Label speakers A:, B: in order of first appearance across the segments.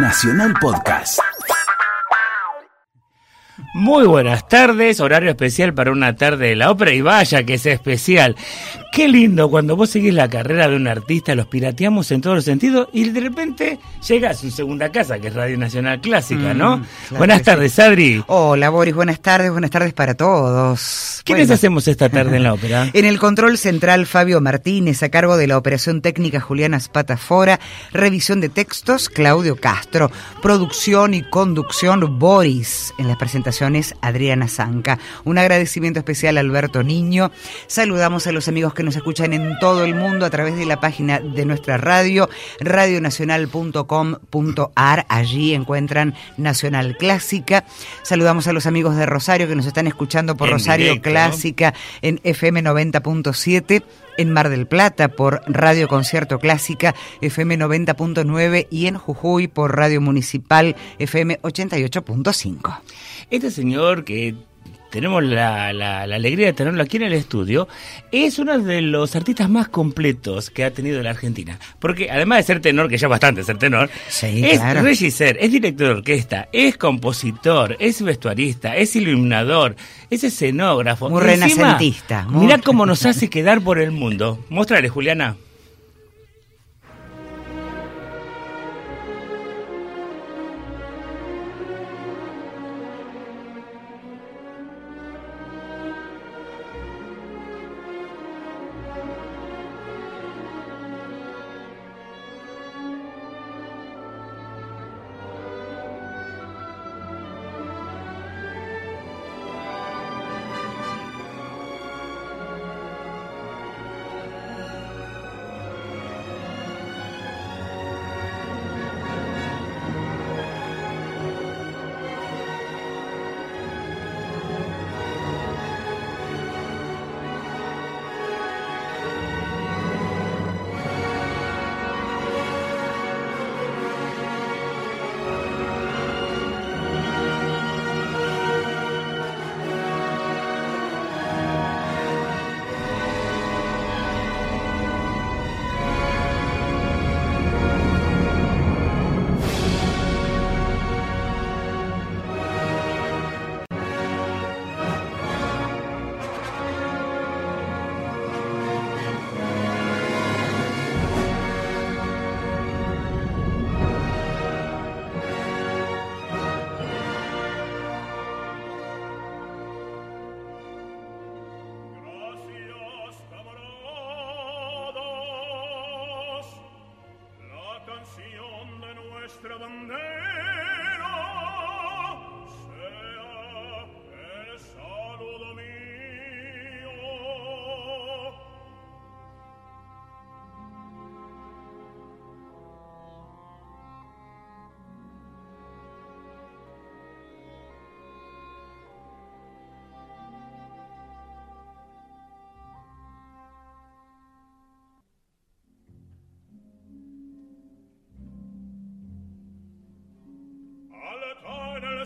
A: Nacional Podcast.
B: Muy buenas tardes, horario especial para una tarde de la ópera y vaya que es especial. Qué lindo cuando vos seguís la carrera de un artista, los pirateamos en todos los sentidos y de repente llega a su segunda casa, que es Radio Nacional Clásica, ¿no?
C: Mm, claro
B: buenas tardes,
C: sí.
B: Adri.
C: Hola Boris, buenas tardes, buenas tardes para todos.
B: ¿Quiénes
C: Bueno,
B: hacemos esta tarde en la ópera?
C: En el control central Fabio Martínez, a cargo de la operación técnica Juliana Spatafora, revisión de textos Claudio Castro, producción y conducción Boris, en las presentaciones Adriana Zanca. Un agradecimiento especial a Alberto Niño. Saludamos a los amigos que nos escuchan en todo el mundo a través de la página de nuestra radio, radionacional.com.ar. Allí encuentran Nacional Clásica. Saludamos a los amigos de Rosario que nos están escuchando por
B: En
C: Rosario
B: directo, ¿no?
C: Clásica en FM 90.7 en Mar del Plata por Radio Concierto Clásica FM 90.9 y en Jujuy por Radio Municipal FM 88.5.
B: Este señor que tenemos la, la- la alegría de tenerlo aquí en el estudio, es uno de los artistas más completos que ha tenido la Argentina. Porque además de ser tenor, que ya es bastante ser tenor,
C: Sí,
B: es
C: claro.
B: regisseur, es director de orquesta, es compositor, es vestuarista, es iluminador, es escenógrafo.
C: Muy
B: encima,
C: renacentista, muy-
B: Mirá cómo nos hace quedar por el mundo. Mostrale, Juliana.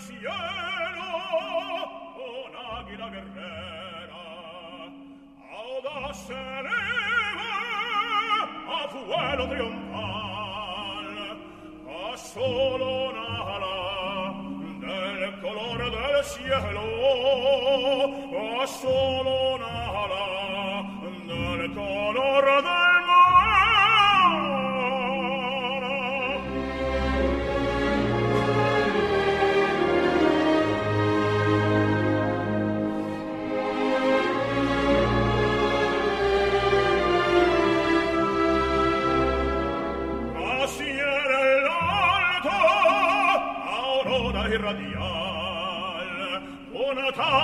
D: Cielo, un águila guerrera, audaz se eleva a vuelo triunfal, a solo un ala del color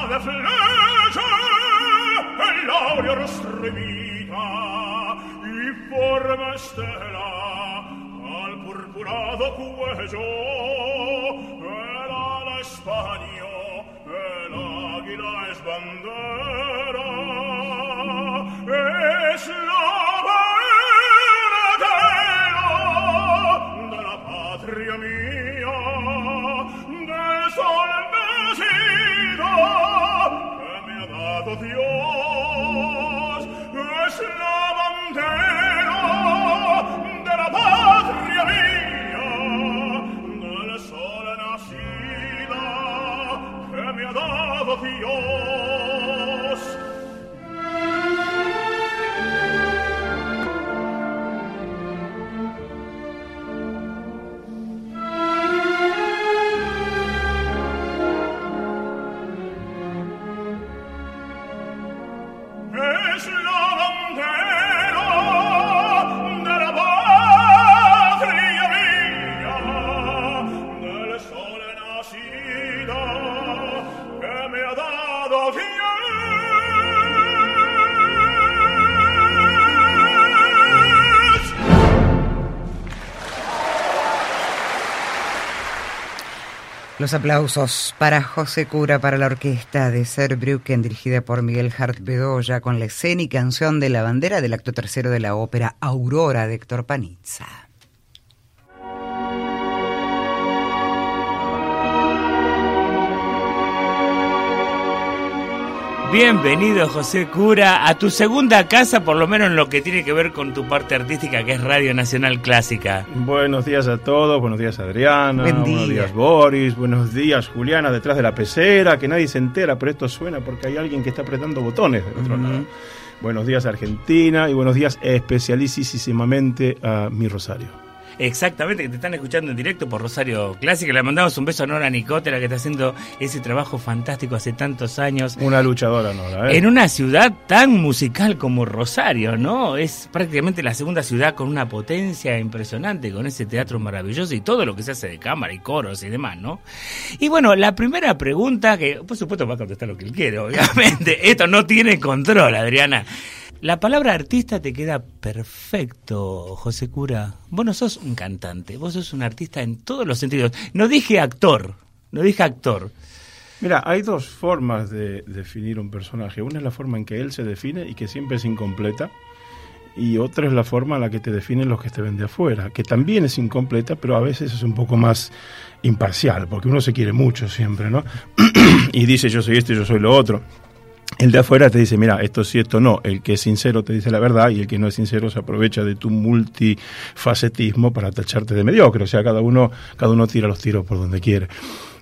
D: una tal flecha, el laureo restremita, y forma estela al purpurado cuello, el ala España, el águila es bandera, es la mia dava fior
C: Los aplausos para José Cura, para la orquesta de Saarbrücken, dirigida por Miguel Hart Bedoya, con la escena y canción de la bandera del acto tercero de la ópera Aurora de Héctor Panizza.
B: Bienvenido José Cura a tu segunda casa, por lo menos en lo que tiene que ver con tu parte artística, que es Radio Nacional Clásica.
A: Buenos días a todos, buenos días Adriana,
C: Buen día.
A: buenos días Boris, buenos días Juliana detrás de la pecera, que nadie se entera, pero esto suena porque hay alguien que está apretando botones del otro lado. Buenos días Argentina y buenos días especialísimamente a mi Rosario.
B: Exactamente, que te están escuchando en directo por Rosario Clásica. Le mandamos un beso a Nora Nicotera, que está haciendo ese trabajo fantástico hace tantos años.
A: Una luchadora, Nora. ¿eh?
B: En una ciudad tan musical como Rosario, ¿no? Es prácticamente la segunda ciudad con una potencia impresionante, con ese teatro maravilloso y todo lo que se hace de cámara y coros y demás, ¿no? Y bueno, la primera pregunta, que por supuesto va a contestar lo que él quiere, obviamente. Esto no tiene control, Adriana. La palabra artista te queda perfecto, José Cura. Vos no sos un cantante, vos sos un artista en todos los sentidos. No dije actor, no dije actor.
A: Mira, hay dos formas de definir un personaje. Una es la forma en que él se define y que siempre es incompleta. Y otra es la forma en la que te definen los que te ven de afuera, que también es incompleta, pero a veces es un poco más imparcial, porque uno se quiere mucho siempre, ¿no? y dice yo soy esto y yo soy lo otro. El de afuera te dice, mira, esto sí, esto no. El que es sincero te dice la verdad y el que no es sincero se aprovecha de tu multifacetismo para tacharte de mediocre. O sea, cada uno, cada uno tira los tiros por donde quiere.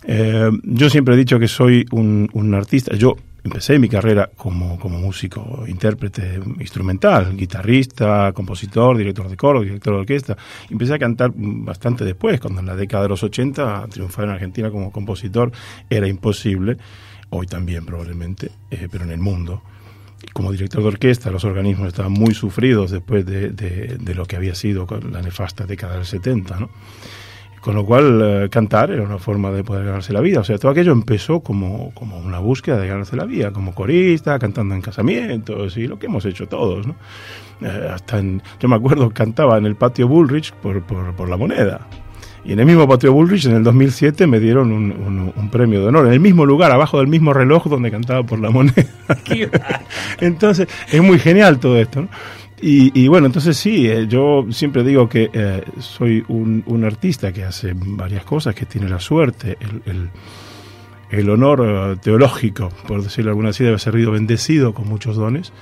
A: Eh, yo siempre he dicho que soy un, un artista. Yo empecé mi carrera como, como músico, intérprete instrumental, guitarrista, compositor, director de coro, director de orquesta. Empecé a cantar bastante después, cuando en la década de los 80 triunfar en Argentina como compositor era imposible, hoy también probablemente, eh, pero en el mundo. Como director de orquesta, los organismos estaban muy sufridos después de, de, lo que había sido con la nefasta década del 70, ¿no? Con lo cual, eh, cantar era una forma de poder ganarse la vida. O sea, todo aquello empezó como, como una búsqueda de ganarse la vida, como corista, cantando en casamientos y lo que hemos hecho todos, ¿no? Eh, hasta en, yo me acuerdo, cantaba en el patio Bullrich por, por, por, la moneda. Y en el mismo patio Bullrich, en el 2007, me dieron un, un, un, premio de honor, en el mismo lugar, abajo del mismo reloj donde cantaba por la moneda. Entonces, es muy genial todo esto, ¿no? Y, y, bueno, entonces sí, eh, yo siempre digo que eh, soy un, un, artista que hace varias cosas, que tiene la suerte, el, el, el honor uh, teológico, por decirlo alguna así, de haber sido bendecido con muchos dones,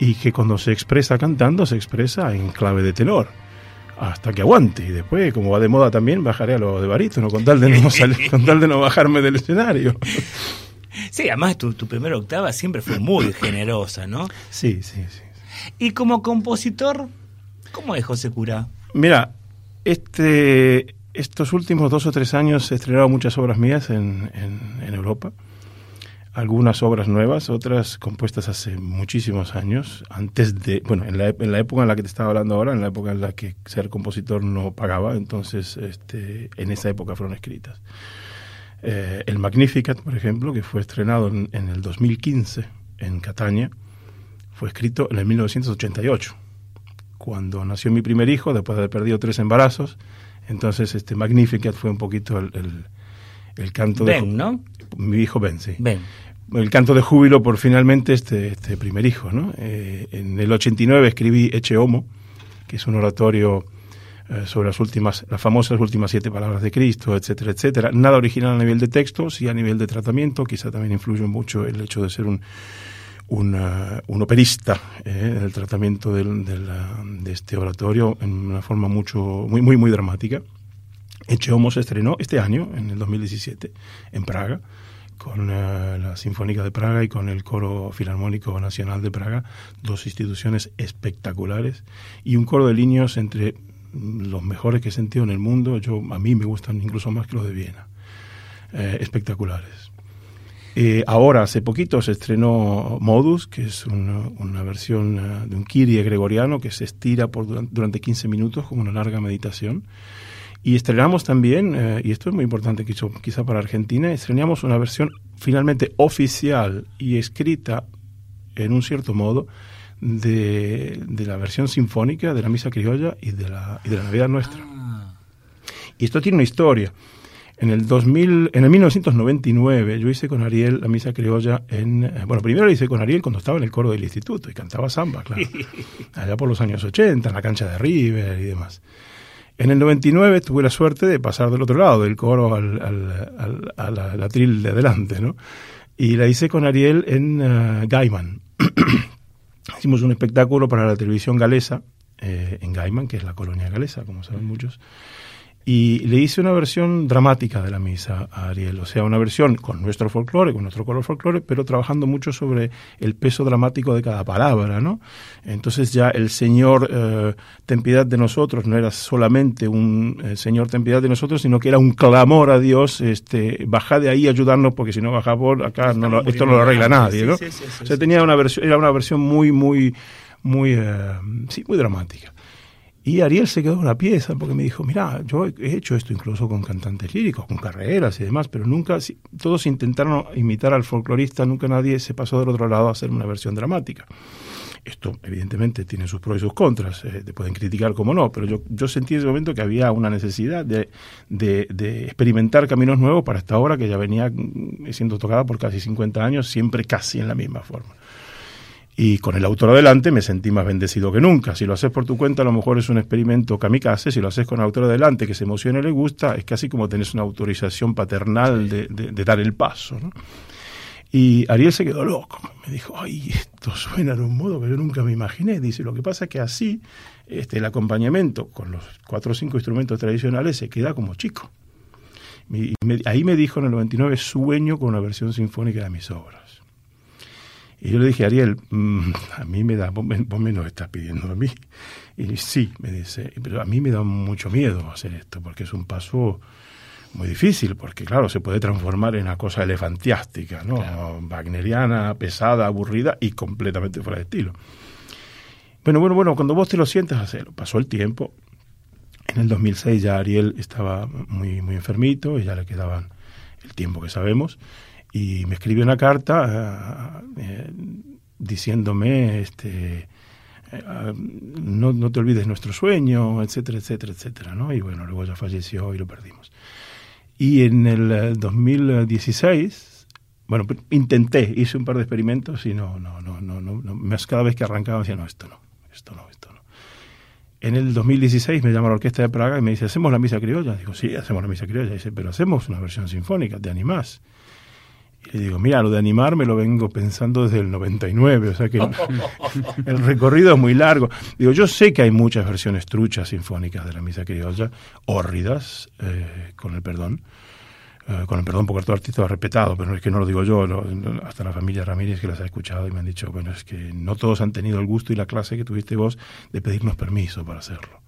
A: y que cuando se expresa cantando, se expresa en clave de tenor. Hasta que aguante, y después, como va de moda también, bajaré a lo de barítono, con tal de no, salir, con tal de no bajarme del escenario.
B: Sí, además tu, tu primera octava siempre fue muy generosa, ¿no?
A: Sí, sí, sí.
B: Y como compositor, ¿cómo es José Cura?
A: Mira, este, estos últimos dos o tres años he estrenado muchas obras mías en, en, en, Europa. Algunas obras nuevas, otras compuestas hace muchísimos años, antes de, bueno, en la, en la época en la que te estaba hablando ahora, en la época en la que ser compositor no pagaba, entonces este, en esa época fueron escritas. Eh, el Magnificat, por ejemplo, que fue estrenado en, el 2015 en Catania, fue escrito en el 1988, cuando nació mi primer hijo, después de haber perdido tres embarazos. Entonces, este Magnificat fue un poquito el, el, el canto
B: ben,
A: de...
B: ¿no?
A: Mi hijo Ben, sí.
B: Ben.
A: El canto de júbilo por finalmente este, este primer hijo, ¿no? Eh, en el 89 escribí Eche Homo, que es un oratorio eh, sobre las últimas, las famosas últimas siete palabras de Cristo, etcétera, etcétera. Nada original a nivel de texto, sí a nivel de tratamiento, quizá también influye mucho el hecho de ser un una, un operista eh, en el tratamiento del, del, de este oratorio en una forma mucho, muy, muy, muy dramática. Eche Homo se estrenó este año, en el 2017, en Praga, con uh, la Sinfónica de Praga y con el Coro Filarmónico Nacional de Praga, dos instituciones espectaculares, y un coro de niños entre los mejores que he sentido en el mundo. Yo, a mí me gustan incluso más que los de Viena. Eh, espectaculares. Eh, ahora, hace poquito, se estrenó Modus, que es una, versión uh, de un Kyrie gregoriano que se estira por durante, durante 15 minutos como una larga meditación. Y estrenamos también, eh, y esto es muy importante quizá, quizá para Argentina, estrenamos una versión finalmente oficial y escrita en un cierto modo de, de la versión sinfónica de la Misa Criolla y de la, y de la Navidad Nuestra. Ah. Y esto tiene una historia. En el 2000, en el 1999 yo hice con Ariel la misa criolla en, eh, bueno, primero la hice con Ariel cuando estaba en el coro del instituto y cantaba samba, claro. Allá por los años 80, en la cancha de River y demás. En el 99 tuve la suerte de pasar del otro lado, del coro al, al, al atril de adelante, ¿no? Y la hice con Ariel en uh, Gaiman. Hicimos un espectáculo para la televisión galesa, eh, en Gaiman, que es la colonia galesa, como saben muchos y le hice una versión dramática de la misa a Ariel, o sea, una versión con nuestro folclore, con nuestro color folclore, pero trabajando mucho sobre el peso dramático de cada palabra, ¿no? Entonces ya el Señor, eh, ten piedad de nosotros, no era solamente un eh, Señor, ten piedad de nosotros, sino que era un clamor a Dios, este, baja de ahí, ayudarnos, porque si no baja por acá, no lo, esto no lo arregla nadie, ¿no? Sí, sí, sí, o sea, tenía una versión, era una versión muy, muy, muy, eh, sí, muy dramática. Y Ariel se quedó en la pieza porque me dijo, mira, yo he hecho esto incluso con cantantes líricos, con carreras y demás, pero nunca, todos intentaron imitar al folclorista, nunca nadie se pasó del otro lado a hacer una versión dramática. Esto evidentemente tiene sus pros y sus contras, eh, te pueden criticar como no, pero yo, yo sentí en ese momento que había una necesidad de, de, de, experimentar caminos nuevos para esta obra que ya venía mm, siendo tocada por casi 50 años, siempre casi en la misma forma. Y con el autor adelante me sentí más bendecido que nunca. Si lo haces por tu cuenta, a lo mejor es un experimento kamikaze. Si lo haces con el autor adelante, que se emociona y le gusta, es casi como tenés una autorización paternal de, de, de dar el paso. ¿no? Y Ariel se quedó loco. Me dijo, ay, esto suena de un modo que yo nunca me imaginé. Dice, lo que pasa es que así este, el acompañamiento con los cuatro o cinco instrumentos tradicionales se queda como chico. Y me, ahí me dijo en el 99, sueño con una versión sinfónica de mis obras. Y yo le dije, Ariel, mmm, a mí me da, vos me, vos me lo estás pidiendo a mí. Y sí, me dice, pero a mí me da mucho miedo hacer esto, porque es un paso muy difícil, porque claro, se puede transformar en una cosa elefantiástica, ¿no? Claro. Wagneriana, pesada, aburrida y completamente fuera de estilo. Bueno, bueno, bueno, cuando vos te lo sientes, hacerlo. Pasó el tiempo. En el 2006 ya Ariel estaba muy, muy enfermito y ya le quedaban el tiempo que sabemos y me escribió una carta eh, diciéndome este eh, no, no, te olvides nuestro sueño, etcétera, etcétera, etcétera, ¿no? Y bueno, luego ya falleció y lo perdimos. Y en el 2016, bueno, intenté, hice un par de experimentos y no, no, no, no, no, no cada vez que arrancaba decía, no, esto no, esto no, esto no. En el 2016 me llama la Orquesta de Praga y me dice, ¿hacemos la misa criolla? Digo, sí, hacemos la misa criolla. Dice, pero hacemos una versión sinfónica, ¿te animás? Y le digo, mira, lo de animar me lo vengo pensando desde el 99, o sea que el, recorrido es muy largo. Digo, yo sé que hay muchas versiones truchas sinfónicas de la misa criolla, hórridas, eh, con el perdón, eh, con el perdón porque todo artista lo ha respetado, pero es que no lo digo yo, hasta la familia Ramírez que las ha escuchado y me han dicho, bueno, es que no todos han tenido el gusto y la clase que tuviste vos de pedirnos permiso para hacerlo.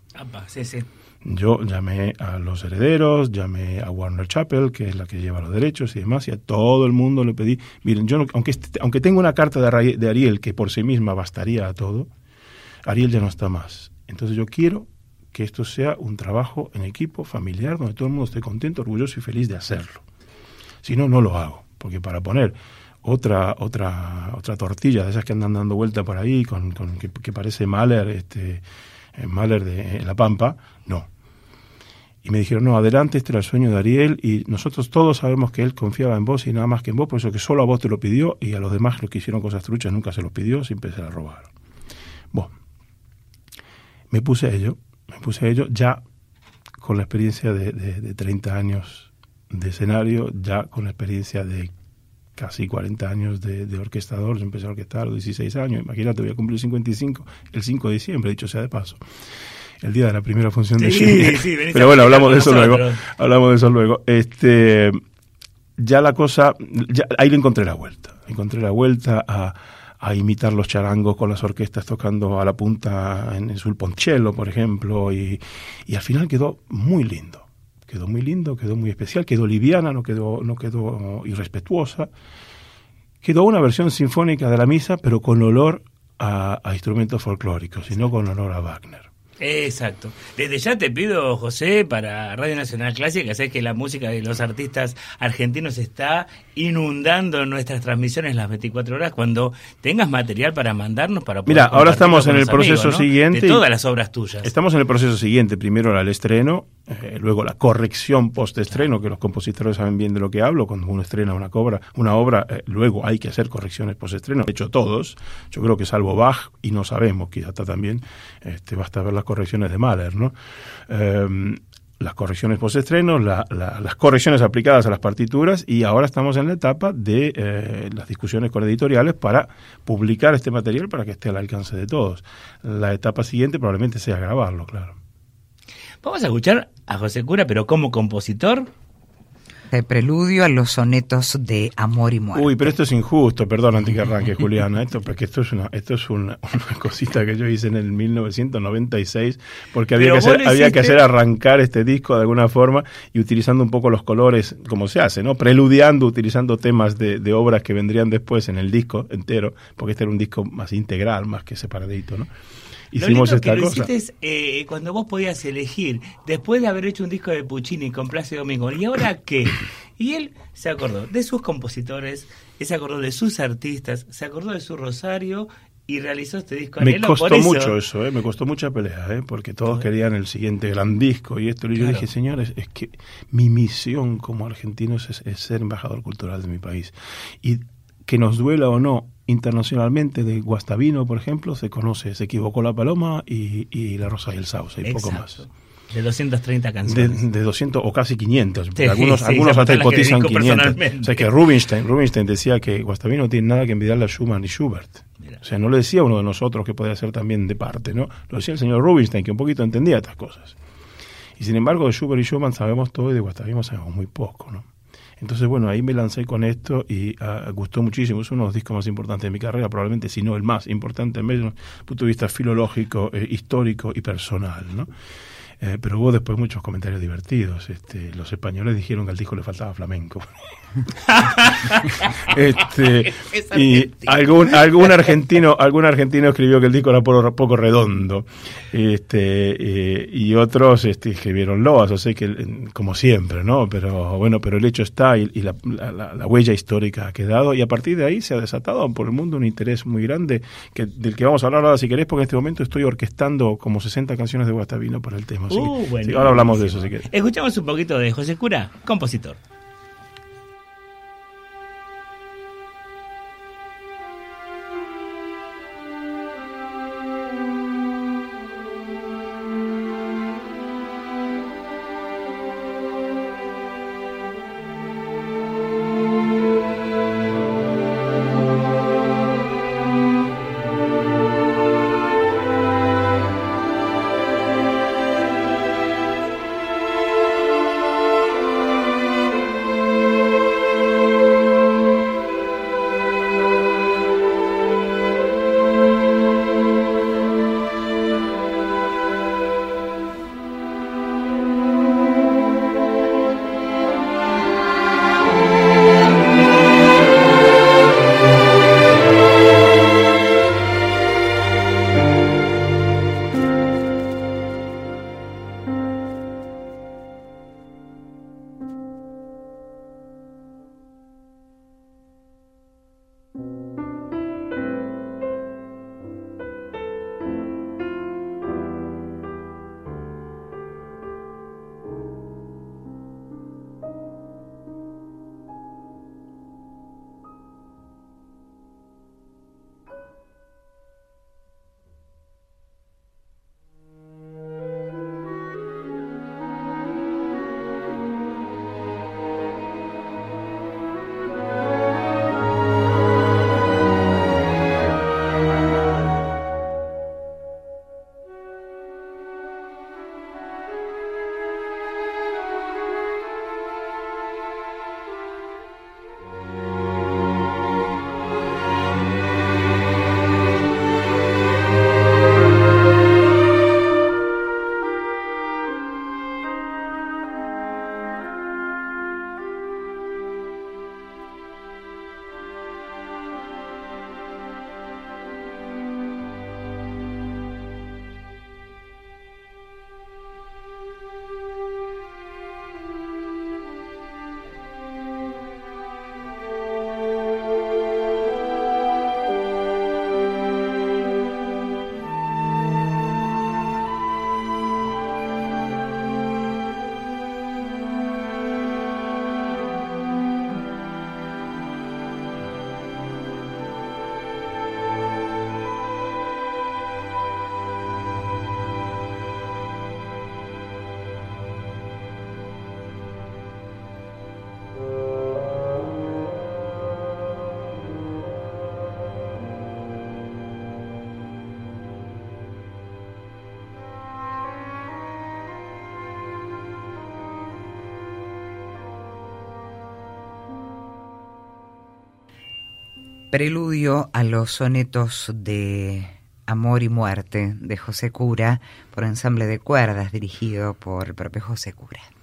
B: Sí, sí.
A: Yo llamé a los herederos, llamé a Warner Chappell, que es la que lleva los derechos y demás, y a todo el mundo le pedí, miren, yo no, aunque, aunque tengo una carta de, Ariel que por sí misma bastaría a todo, Ariel ya no está más. Entonces yo quiero que esto sea un trabajo en equipo, familiar, donde todo el mundo esté contento, orgulloso y feliz de hacerlo. Si no, no lo hago, porque para poner otra otra otra tortilla de esas que andan dando vuelta por ahí, con, con que, que, parece Mahler, este, Mahler de en La Pampa, no y me dijeron, no, adelante, este era el sueño de Ariel y nosotros todos sabemos que él confiaba en vos y nada más que en vos, por eso que solo a vos te lo pidió y a los demás los que hicieron cosas truchas nunca se los pidió, siempre se las robaron. Bueno, me puse a ello, me puse a ello ya con la experiencia de, de, de 30 años de escenario, ya con la experiencia de casi 40 años de, de, orquestador, yo empecé a orquestar a los 16 años, imagínate, voy a cumplir 55 el 5 de diciembre, dicho sea de paso el día de la primera función sí, de
B: sí, sí,
A: Pero bueno, hablamos de eso nosotros. luego. Hablamos de eso luego. Este, ya la cosa, ya, ahí le encontré la vuelta. Encontré la vuelta a, a, imitar los charangos con las orquestas tocando a la punta en, en sul poncello, por ejemplo, y, y al final quedó muy lindo. Quedó muy lindo, quedó muy especial, quedó liviana, no quedó, no quedó irrespetuosa. Quedó una versión sinfónica de la misa, pero con olor a, a instrumentos folclóricos, y no con olor a Wagner.
B: Exacto. Desde ya te pido, José, para Radio Nacional Clásica, sé que la música de los artistas argentinos está inundando nuestras transmisiones las 24 horas. Cuando tengas material para mandarnos, para
A: Mira, ahora estamos en el proceso
B: amigos, ¿no?
A: siguiente.
B: De todas las obras tuyas.
A: Estamos en el proceso siguiente. Primero el estreno Eh, luego la corrección post-estreno, que los compositores saben bien de lo que hablo, cuando uno estrena una, cobra, una obra, eh, luego hay que hacer correcciones post-estreno. De hecho, todos, yo creo que salvo Bach, y no sabemos, quizá está también, este, basta ver las correcciones de Mahler, ¿no? Eh, las correcciones post-estreno, la, la, las correcciones aplicadas a las partituras y ahora estamos en la etapa de eh, las discusiones con editoriales para publicar este material para que esté al alcance de todos. La etapa siguiente probablemente sea grabarlo, claro.
B: Vamos a escuchar a José Cura, pero como compositor,
C: de preludio a los sonetos de amor y muerte.
A: Uy, pero esto es injusto, perdón, antes que arranque, Juliana, esto, porque esto es una, esto es una, una cosita que yo hice en el 1996, porque había, que hacer, había que hacer arrancar este disco de alguna forma y utilizando un poco los colores, como se hace, ¿no? Preludiando, utilizando temas de, de obras que vendrían después en el disco entero, porque este era un disco más integral, más que separadito, ¿no?
B: Lo
A: Hicimos
B: lindo
A: esta
B: que lo
A: cosa.
B: hiciste es eh, cuando vos podías elegir, después de haber hecho un disco de Puccini con Plácido Domingo, ¿y ahora qué? Y él se acordó de sus compositores, se acordó de sus artistas, se acordó de su rosario y realizó este disco.
A: Me
B: Anhelo.
A: costó
B: Por eso-
A: mucho eso, ¿eh? me costó mucha pelea, ¿eh? porque todos querían el siguiente gran disco y esto. Y yo
B: Claro.
A: dije, señores, es que mi misión como argentino es, es ser embajador cultural de mi país. Y que nos duela o no, internacionalmente de Guastavino, por ejemplo, se conoce, se equivocó la paloma y, y la rosa y el sauce, y poco más.
B: De 230
A: De,
B: canciones.
A: de 200 o casi 500.
B: Sí,
A: algunos
B: sí,
A: algunos hasta
B: dedico
A: 500.
B: personalmente.
A: O sea que Rubinstein, Rubinstein decía que Guastavino no tiene nada que envidiarle a Schumann y Schubert.
B: Mira.
A: O sea, no lo decía uno de nosotros que podía ser también de parte, ¿no? Lo decía el señor Rubinstein, que un poquito entendía estas cosas. Y sin embargo, de Schubert y Schumann sabemos todo y de Guastavino sabemos muy poco, ¿no? Entonces, bueno, ahí me lancé con esto y ah, gustó muchísimo. Es uno de los discos más importantes de mi carrera, probablemente, si no el más importante, desde el punto de vista filológico, eh, histórico y personal, ¿no? Eh, pero hubo después muchos comentarios divertidos. Este, los españoles dijeron que al disco le faltaba flamenco. este,
B: Es
A: y algún, algún argentino algún argentino escribió que el disco era poco, poco redondo este eh, y otros este, escribieron loas o sea que como siempre no pero bueno pero el hecho está y, y la, la- la- la huella histórica ha quedado y a partir de ahí se ha desatado por el mundo un interés muy grande que, del que vamos a hablar ahora si querés porque en este momento estoy orquestando como 60 canciones de Guastavino para el tema
B: Uh,
A: sí,
B: buenísimo.
A: ahora hablamos de eso si querés
B: Escuchamos un poquito de José Cura, compositor.
C: Preludio a los sonetos de Amor y Muerte de José Cura por ensamble de cuerdas dirigido por el propio José Cura.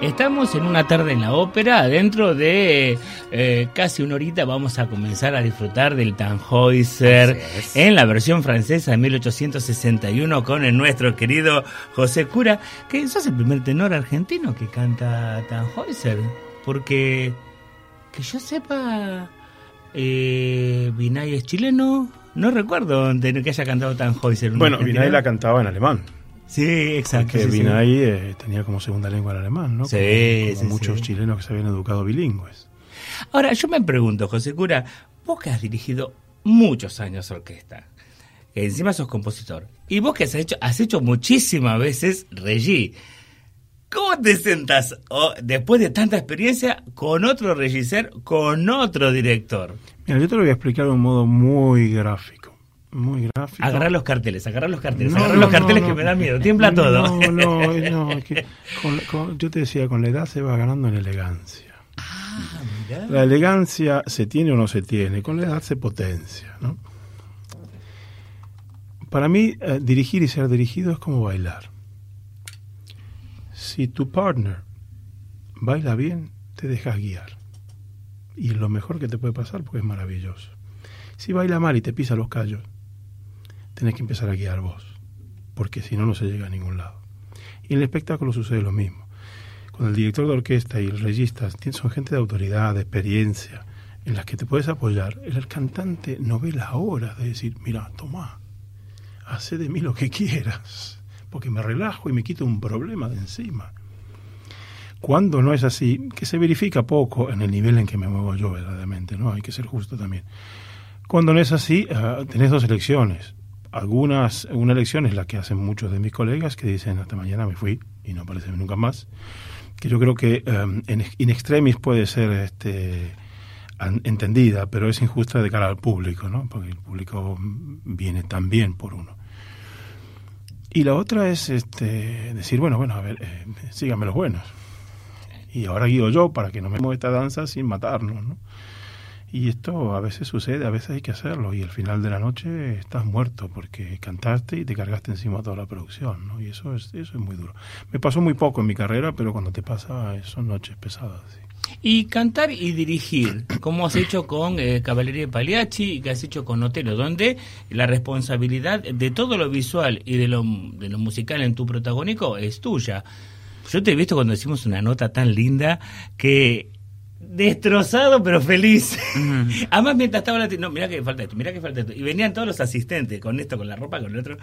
B: Estamos en una tarde en la ópera, dentro de eh, casi una horita vamos a comenzar a disfrutar del Tannhäuser en la versión francesa de 1861 con el nuestro querido José Cura, que sos el primer tenor argentino que canta Tannhäuser, porque que yo sepa, eh, Vinay es chileno, no recuerdo que haya cantado Tannhäuser.
A: Bueno. Vinay la cantaba en alemán.
B: Sí, exacto.
A: Que
B: sí, sí.
A: Vinay eh, tenía como segunda lengua el alemán, ¿no?
B: Sí,
A: Como- como
B: sí,
A: muchos chilenos que se habían educado bilingües.
B: Ahora, yo me pregunto, José Cura, vos que has dirigido muchos años orquesta, que encima sos compositor, y vos que has hecho, has hecho muchísimas veces regí, ¿cómo te sentas oh, después de tanta experiencia con otro regisseur, con otro director?
A: Mira, yo te lo voy a explicar de un modo muy gráfico. Muy gráfico.
B: Agarrar los carteles, agarrar los carteles,
A: No,
B: agarrar
A: no,
B: los carteles
A: no.
B: que me da miedo, tiembla todo.
A: No, no, no, es que con- con- yo te decía, con la edad se va ganando en elegancia.
B: Ah, mirá.
A: La elegancia se tiene o no se tiene, con la edad se potencia, ¿no? Para mí, eh, dirigir y ser dirigido es como bailar. Si tu partner baila bien, te dejas guiar. Y es lo mejor que te puede pasar porque es maravilloso. Si baila mal y te pisa los callos, tenés que empezar a guiar vos, porque si no, no se llega a ningún lado. Y en el espectáculo sucede lo mismo. Cuando el director de orquesta y el regista son gente de autoridad, de experiencia, en las que te puedes apoyar, el cantante no ve la hora de decir, mira, toma, hace de mí lo que quieras, porque me relajo y me quito un problema de encima. Cuando no es así, que se verifica poco en el nivel en que me muevo yo verdaderamente, ¿no? Hay que ser justo también. Cuando no es así, ah, tenés dos elecciones. Algunas, una elección es la que hacen muchos de mis colegas que dicen hasta mañana me fui y no aparecen nunca más. Que yo creo que eh, en in extremis puede ser este, an- entendida, pero es injusta de cara al público, ¿no? Porque el público viene también por uno. Y la otra es este, decir, bueno, bueno, a ver, eh, síganme los buenos. Y ahora guío yo para que no me mueva esta danza sin matarnos, ¿no? Y esto a veces sucede, a veces hay que hacerlo. Y al final de la noche estás muerto porque cantaste y te cargaste encima toda la producción, ¿no? Y eso es, eso es muy duro. Me pasó muy poco en mi carrera, pero cuando te pasa son noches pesadas. sí.
B: Y cantar y dirigir, como has hecho con eh, Caballería de Pagliacci y que has hecho con Otelo, donde la responsabilidad de todo lo visual y de lo, de lo musical en tu protagónico es tuya. Yo te he visto cuando hicimos una nota tan linda que destrozado pero feliz. Además mientras estaba la... No, mira que falta esto, mira que falta esto. Y venían todos los asistentes con esto, con la ropa, con el otro.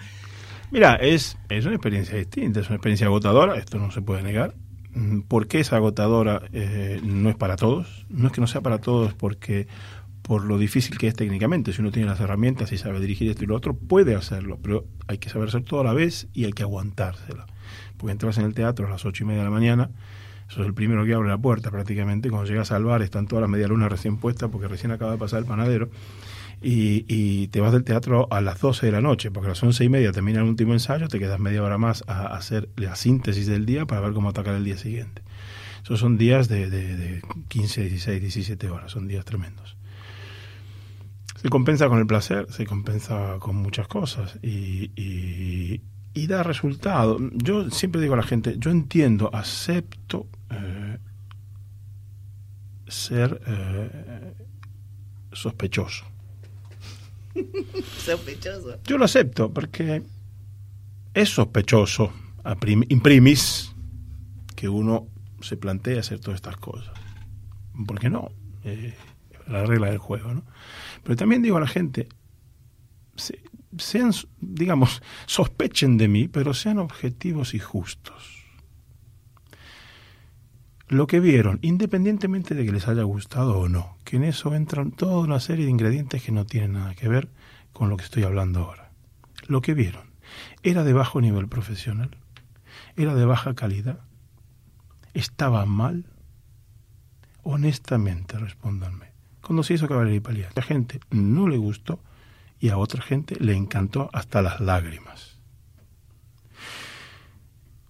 A: Mira, es, es una experiencia distinta, es una experiencia agotadora, esto no se puede negar. Mm, ¿Por qué es agotadora? Eh, no es para todos. No es que no sea para todos porque por lo difícil que es técnicamente. Si uno tiene las herramientas y sabe dirigir esto y lo otro, puede hacerlo, pero hay que saber hacer todo a la vez y hay que aguantársela. Porque entras en el teatro a las ocho y media de la mañana, sos el primero que abre la puerta prácticamente. Cuando llegas al bar están todas las medialunas recién puestas porque recién acaba de pasar el panadero. Y, te vas del teatro a las 12 de la noche, porque a las once y media termina el último ensayo, te quedas media hora más a hacer la síntesis del día para ver cómo atacar el día siguiente. Esos son días de, de, de 15, 16, 17 horas, son días tremendos. Se compensa con el placer, se compensa con muchas cosas y, y da resultado. Yo siempre digo a la gente, yo entiendo, acepto eh, ser eh, sospechoso.
B: Sospechoso.
A: Yo lo acepto porque es sospechoso, a prim- in primis, que uno se plantea hacer todas estas cosas. ¿Por qué no? Eh, la regla del juego, ¿no? Pero también digo a la gente, sean, digamos, sospechen de mí, pero sean objetivos y justos. Lo que vieron, independientemente de que les haya gustado o no, que en eso entran toda una serie de ingredientes que no tienen nada que ver con lo que estoy hablando ahora. Lo que vieron era de bajo nivel profesional, era de baja calidad, estaba mal. Honestamente, respóndanme. Cuando se hizo Caballería y Palier, a gente no le gustó y a otra gente le encantó hasta las lágrimas.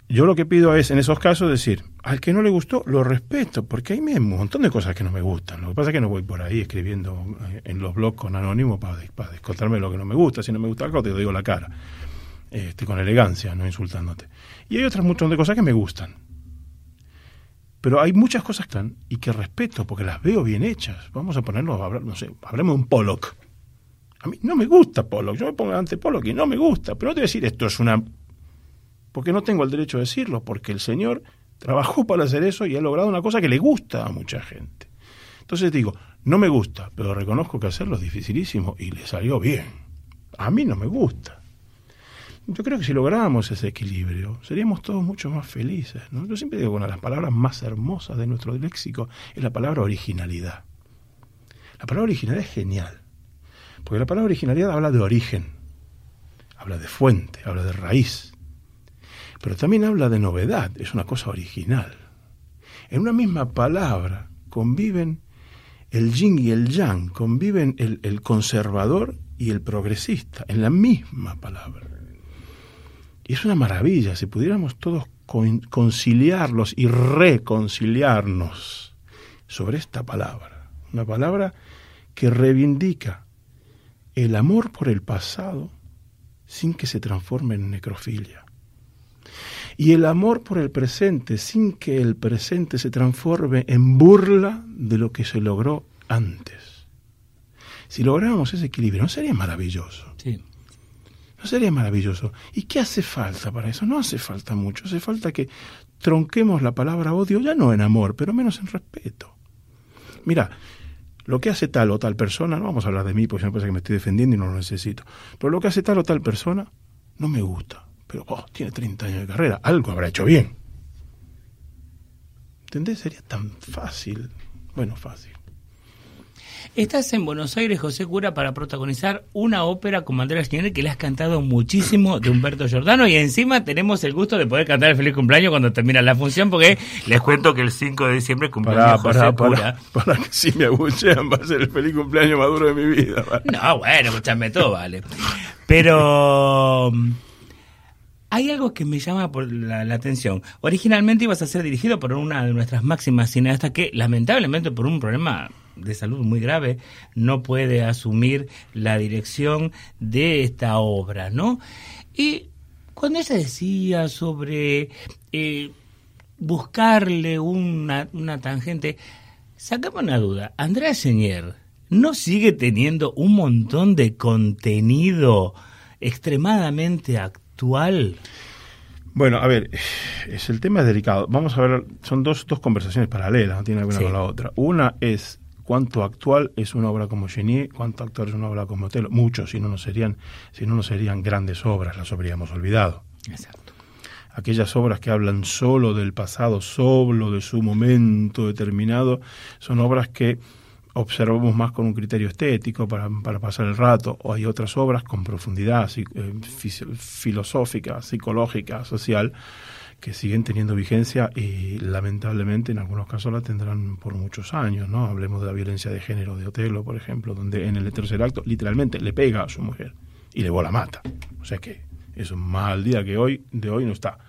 A: yo lo que pido es, en esos casos, decir, al que no le gustó, lo respeto, porque hay un montón de cosas que no me gustan. Lo que pasa es que no voy por ahí escribiendo eh, en los blogs con anónimo para, para descontarme lo que no me gusta. Si no me gusta algo, te digo la cara. Este, con elegancia, no insultándote. Y hay otras muchas de cosas que me gustan. Pero hay muchas cosas que están y que respeto porque las veo bien hechas. Vamos a ponerlo, a hablar, no sé, hablemos de un Pollock. A mí no me gusta Pollock. Yo me pongo ante Pollock y no me gusta. Pero no te voy a decir esto es una porque no tengo el derecho de decirlo, porque el Señor trabajó para hacer eso y ha logrado una cosa que le gusta a mucha gente. Entonces digo, no me gusta, pero reconozco que hacerlo es dificilísimo y le salió bien. A mí no me gusta. Yo creo que si lográramos ese equilibrio, seríamos todos mucho más felices. Yo siempre digo que una de las palabras más hermosas de nuestro léxico es la palabra originalidad. La palabra originalidad es genial, porque la palabra originalidad habla de origen, habla de fuente, habla de raíz. Pero también habla de novedad, es una cosa original. En una misma palabra conviven el yin y el yang, conviven el, conservador y el progresista, en la misma palabra. Y es una maravilla, si pudiéramos todos conciliarlos y reconciliarnos sobre esta palabra, una palabra que reivindica el amor por el pasado sin que se transforme en necrofilia y el amor por el presente sin que el presente se transforme en burla de lo que se logró antes. Si lográramos ese equilibrio, ¿no sería maravilloso?
B: Sí.
A: ¿No sería maravilloso? ¿Y qué hace falta para eso? No hace falta mucho, hace falta que tronquemos la palabra odio ya no en amor, pero menos en respeto. Mira, lo que hace tal o tal persona, no vamos a hablar de mí porque me parece que me estoy defendiendo y no lo necesito, pero lo que hace tal o tal persona no me gusta pero oh, tiene 30 años de carrera, algo habrá hecho bien. ¿Entendés? Sería tan fácil. Bueno, fácil.
B: Estás en Buenos Aires, José Cura, para protagonizar una ópera con Andrea Schneer que le has cantado muchísimo de Humberto Giordano y encima tenemos el gusto de poder cantar el feliz cumpleaños cuando termina la función porque les cuento que el 5 de diciembre cumpleaños José
A: para,
B: Cura.
A: Para, que si me abuchean va a ser el feliz cumpleaños maduro de mi vida.
B: No, bueno, escúchame todo, vale. Pero hay algo que me llama por la, atención. Originalmente ibas a ser dirigido por una de nuestras máximas cineastas que lamentablemente por un problema de salud muy grave no puede asumir la dirección de esta obra, ¿no? Y cuando ella decía sobre eh, buscarle una, una tangente, sacame una duda. Andrea Señer no sigue teniendo un montón de contenido extremadamente actual?
A: Bueno, a ver, es el tema es delicado. Vamos a ver, son dos, dos conversaciones paralelas, no tiene que ver con la otra. Una es cuánto actual es una obra como Genie, cuánto actual es una obra como Otelo. Mucho, si no, no serían, si no, no serían grandes obras, las habríamos olvidado.
B: Exacto.
A: Aquellas obras que hablan solo del pasado, solo de su momento determinado, son obras que observamos más con un criterio estético para, para pasar el rato, o hay otras obras con profundidad eh, filosófica, psicológica, social, que siguen teniendo vigencia y lamentablemente en algunos casos la tendrán por muchos años, ¿no? Hablemos de la violencia de género de Otelo, por ejemplo, donde en el tercer acto literalmente le pega a su mujer y luego la mata. O sea que es un mal día que hoy de hoy no está.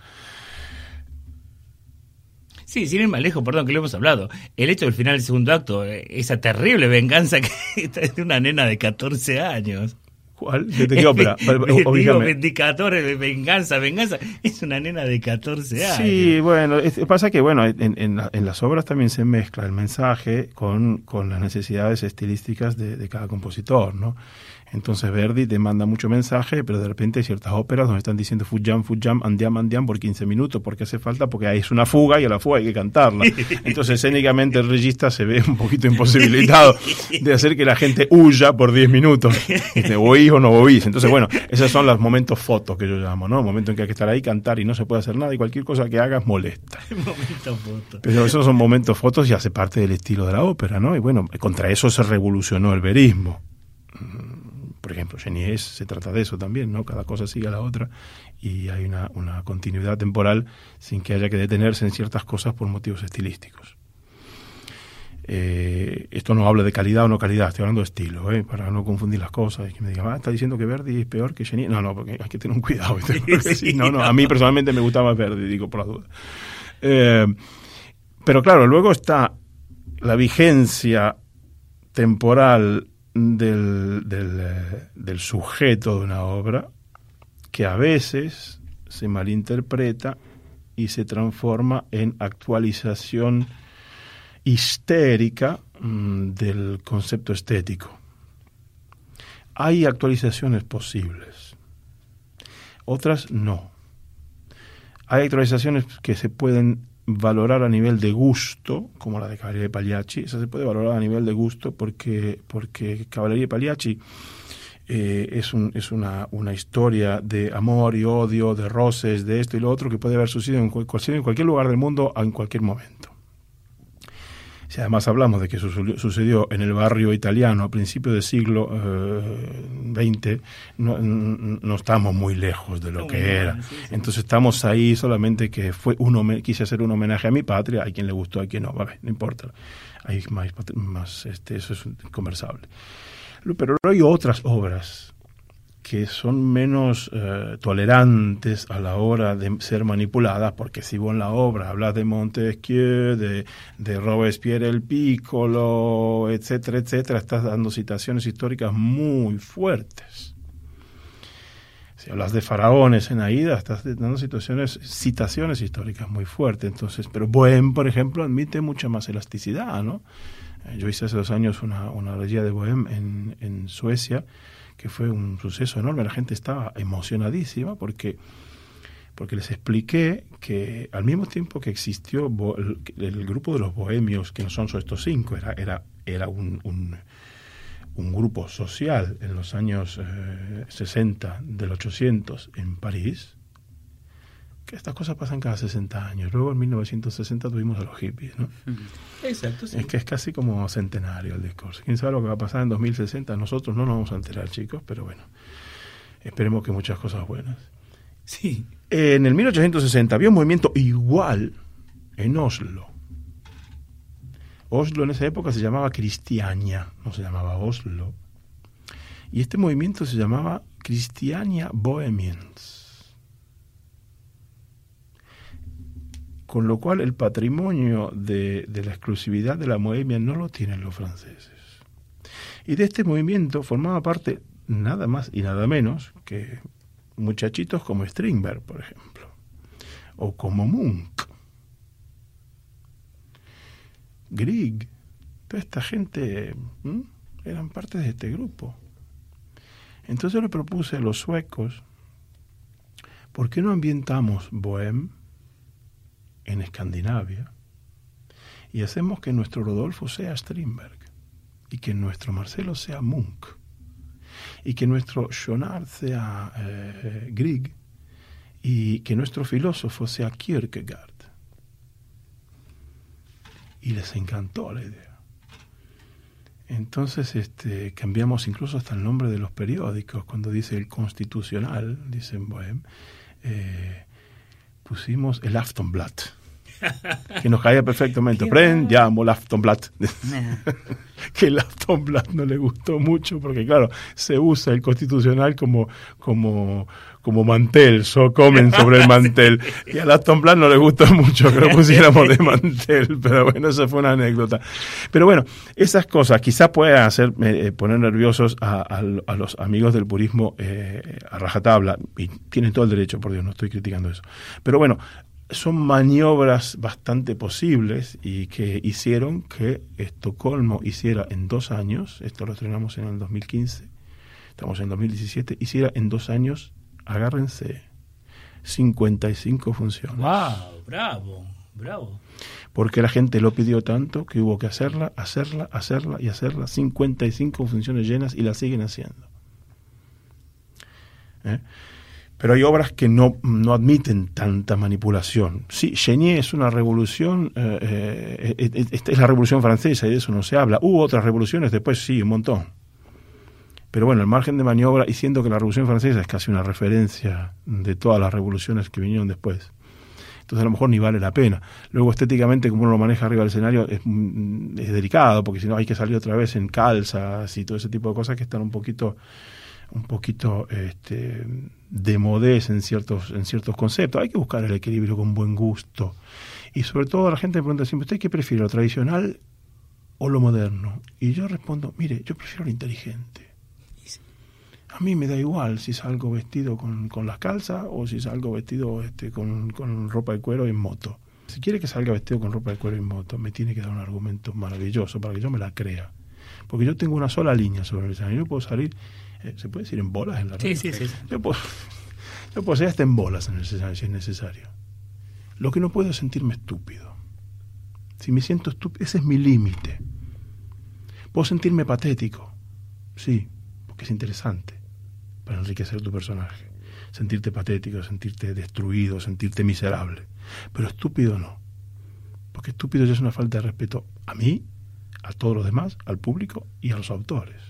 B: Sí, sin ir más lejos, perdón, que lo hemos hablado. El hecho del final del segundo acto, eh, esa terrible venganza que es de una nena de 14 años.
A: ¿Cuál? ¿De qué ópera?
B: Digo, de venganza, venganza. Es una nena de 14 años.
A: Sí, bueno, pasa que bueno, en, en, las obras también se mezcla el mensaje con, con las necesidades estilísticas de, de cada compositor, ¿no? Entonces Verdi te manda mucho mensaje, pero de repente hay ciertas óperas donde están diciendo Fujam, Fujam, Andiam, Andiam por 15 minutos, porque hace falta, porque es una fuga y a la fuga hay que cantarla. Entonces escénicamente el regista se ve un poquito imposibilitado de hacer que la gente huya por 10 minutos. Oís o no oís. Entonces, bueno, esos son los momentos fotos que yo llamo, ¿no? El momento en que hay que estar ahí, cantar y no se puede hacer nada y cualquier cosa que hagas molesta. Pero esos son momentos fotos y hace parte del estilo de la ópera, ¿no? Y bueno, contra eso se revolucionó el verismo por ejemplo, Genies se trata de eso también, ¿no? Cada cosa sigue a la otra y hay una, una continuidad temporal sin que haya que detenerse en ciertas cosas por motivos estilísticos. eh, esto no habla de calidad o no calidad, estoy hablando de estilo, ¿eh? para no confundir las cosas y que me digan, ah, está diciendo que Verdi es peor que Genie. No, no, porque hay que tener un cuidado. no, no, a mí personalmente me gustaba Verdi, digo por la duda. Eh, pero claro, luego está la vigencia temporal del, eh, del sujeto de una obra que a veces se malinterpreta y se transforma en actualización histérica mm, del concepto estético. Hay actualizaciones posibles, otras no. Hay actualizaciones que se pueden valorar a nivel de gusto, como la de Cavalieri Pagliacci, esa se puede valorar a nivel de gusto porque, porque Cavalieri Pagliacci eh, es, un, es una, una, historia de amor y odio, de roces, de esto y lo otro que puede haber sucedido en, en cualquier lugar del mundo en cualquier momento. Si además hablamos de que sucedió en el barrio italiano a principios del siglo XX, eh, no, no, estamos muy lejos de lo no, que era. Sí, sí. Entonces estamos ahí solamente que fue un quise hacer un homenaje a mi patria, a quien le gustó, a quien no, vale, no importa. Hay más, más este, eso es conversable. Pero hay otras obras que son menos eh, tolerantes a la hora de ser manipuladas, porque si vos en la obra hablas de Montesquieu, de, de Robespierre el Piccolo, etcétera, etcétera, estás dando citaciones históricas muy fuertes. Si hablas de faraones en Aida, estás dando situaciones, citaciones históricas muy fuertes. Entonces, pero Bohem, por ejemplo, admite mucha más elasticidad, ¿no? Yo hice hace dos años una, una de Bohem en, en Suecia, que fue un suceso enorme. La gente estaba emocionadísima porque, porque les expliqué que al mismo tiempo que existió el, el grupo de los bohemios, que no son solo estos cinco, era, era, era un, un, grupo social en los años eh, 60 del 800 en París, que estas cosas pasan cada 60 años. Luego en 1960 tuvimos a los hippies, ¿no?
B: Exacto, sí.
A: Es que es casi como centenario el discurso. ¿Quién sabe lo que va a pasar en 2060? Nosotros no nos vamos a enterar, chicos, pero bueno, esperemos que muchas cosas buenas.
B: Sí.
A: En el 1860 había un movimiento igual en Oslo. Oslo en esa época se llamaba Cristiania, no se llamaba Oslo. Y este movimiento se llamaba Cristiania Bohemians. Con lo cual el patrimonio de, la exclusividad de la bohemia no lo tienen los franceses. Y de este movimiento formaba parte nada más y nada menos que muchachitos como Strindberg, por ejemplo, o como Munch, Grieg, toda esta gente eran parte de este grupo. Entonces le propuse a los suecos, ¿por qué no ambientamos Bohem en Escandinavia y hacemos que nuestro Rodolfo sea Strindberg y que nuestro Marcelo sea Munch y que nuestro Schoenart sea eh, Grieg y que nuestro filósofo sea Kierkegaard. Y les encantó la idea. Entonces este, cambiamos incluso hasta el nombre de los periódicos. Cuando dice el constitucional, dicen Bohem, eh, pusimos el Aftonblatt, que nos caía perfectamente. Pren, llamo el Aftonblatt. que el Aftonblatt no le gustó mucho porque, claro, se usa el constitucional como, como, como mantel, so comen sobre el mantel. Y al Aftonblatt no le gustó mucho que lo pusiéramos de mantel, pero bueno, esa fue una anécdota. Pero bueno, esas cosas quizás puedan hacer eh, poner nerviosos a, a, a, los amigos del purismo eh, a rajatabla, y tienen todo el derecho, por Dios, no estoy criticando eso. Pero bueno, son maniobras bastante posibles y que hicieron que Estocolmo hiciera en dos años, esto lo estrenamos en el 2015, estamos en 2017, hiciera en dos años, agárrense, 55 funciones.
B: ¡Wow! ¡Bravo! ¡Bravo!
A: Porque la gente lo pidió tanto que hubo que hacerla, hacerla, hacerla y hacerla. 55 funciones llenas y la siguen haciendo. ¿Eh? pero hay obras que no, no admiten tanta manipulación. Sí, Chenier es una revolución, eh, eh, esta es la revolución francesa y de eso no se habla. Hubo otras revoluciones después, sí, un montón. Pero bueno, el margen de maniobra, y siendo que la revolución francesa es casi una referencia de todas las revoluciones que vinieron después, Entonces a lo mejor ni vale la pena. Luego estéticamente como uno lo maneja arriba del escenario es, mm, es delicado, porque si no hay que salir otra vez en calzas y todo ese tipo de cosas que están un poquito un poquito este, de modés en ciertos, en ciertos conceptos. Hay que buscar el equilibrio con buen gusto. Y sobre todo la gente me pregunta siempre, ¿usted qué prefiere, lo tradicional o lo moderno? Y yo respondo, mire, yo prefiero lo inteligente. A mí me da igual si salgo vestido con, con las calzas o si salgo vestido este, con, con ropa de cuero en moto. Si quiere que salga vestido con ropa de cuero en moto, me tiene que dar un argumento maravilloso para que yo me la crea. Porque yo tengo una sola línea sobre el escenario. Yo puedo salir, eh, ¿se puede decir en bolas en la
B: Sí,
A: radio?
B: sí, sí.
A: Yo puedo, yo puedo salir hasta en bolas en el escenario si es necesario. Lo que no puedo es sentirme estúpido. Si me siento estúpido, ese es mi límite. Puedo sentirme patético, sí, porque es interesante para enriquecer tu personaje. Sentirte patético, sentirte destruido, sentirte miserable. Pero estúpido no. Porque estúpido ya es una falta de respeto a mí, a todos los demás, al público y a los autores.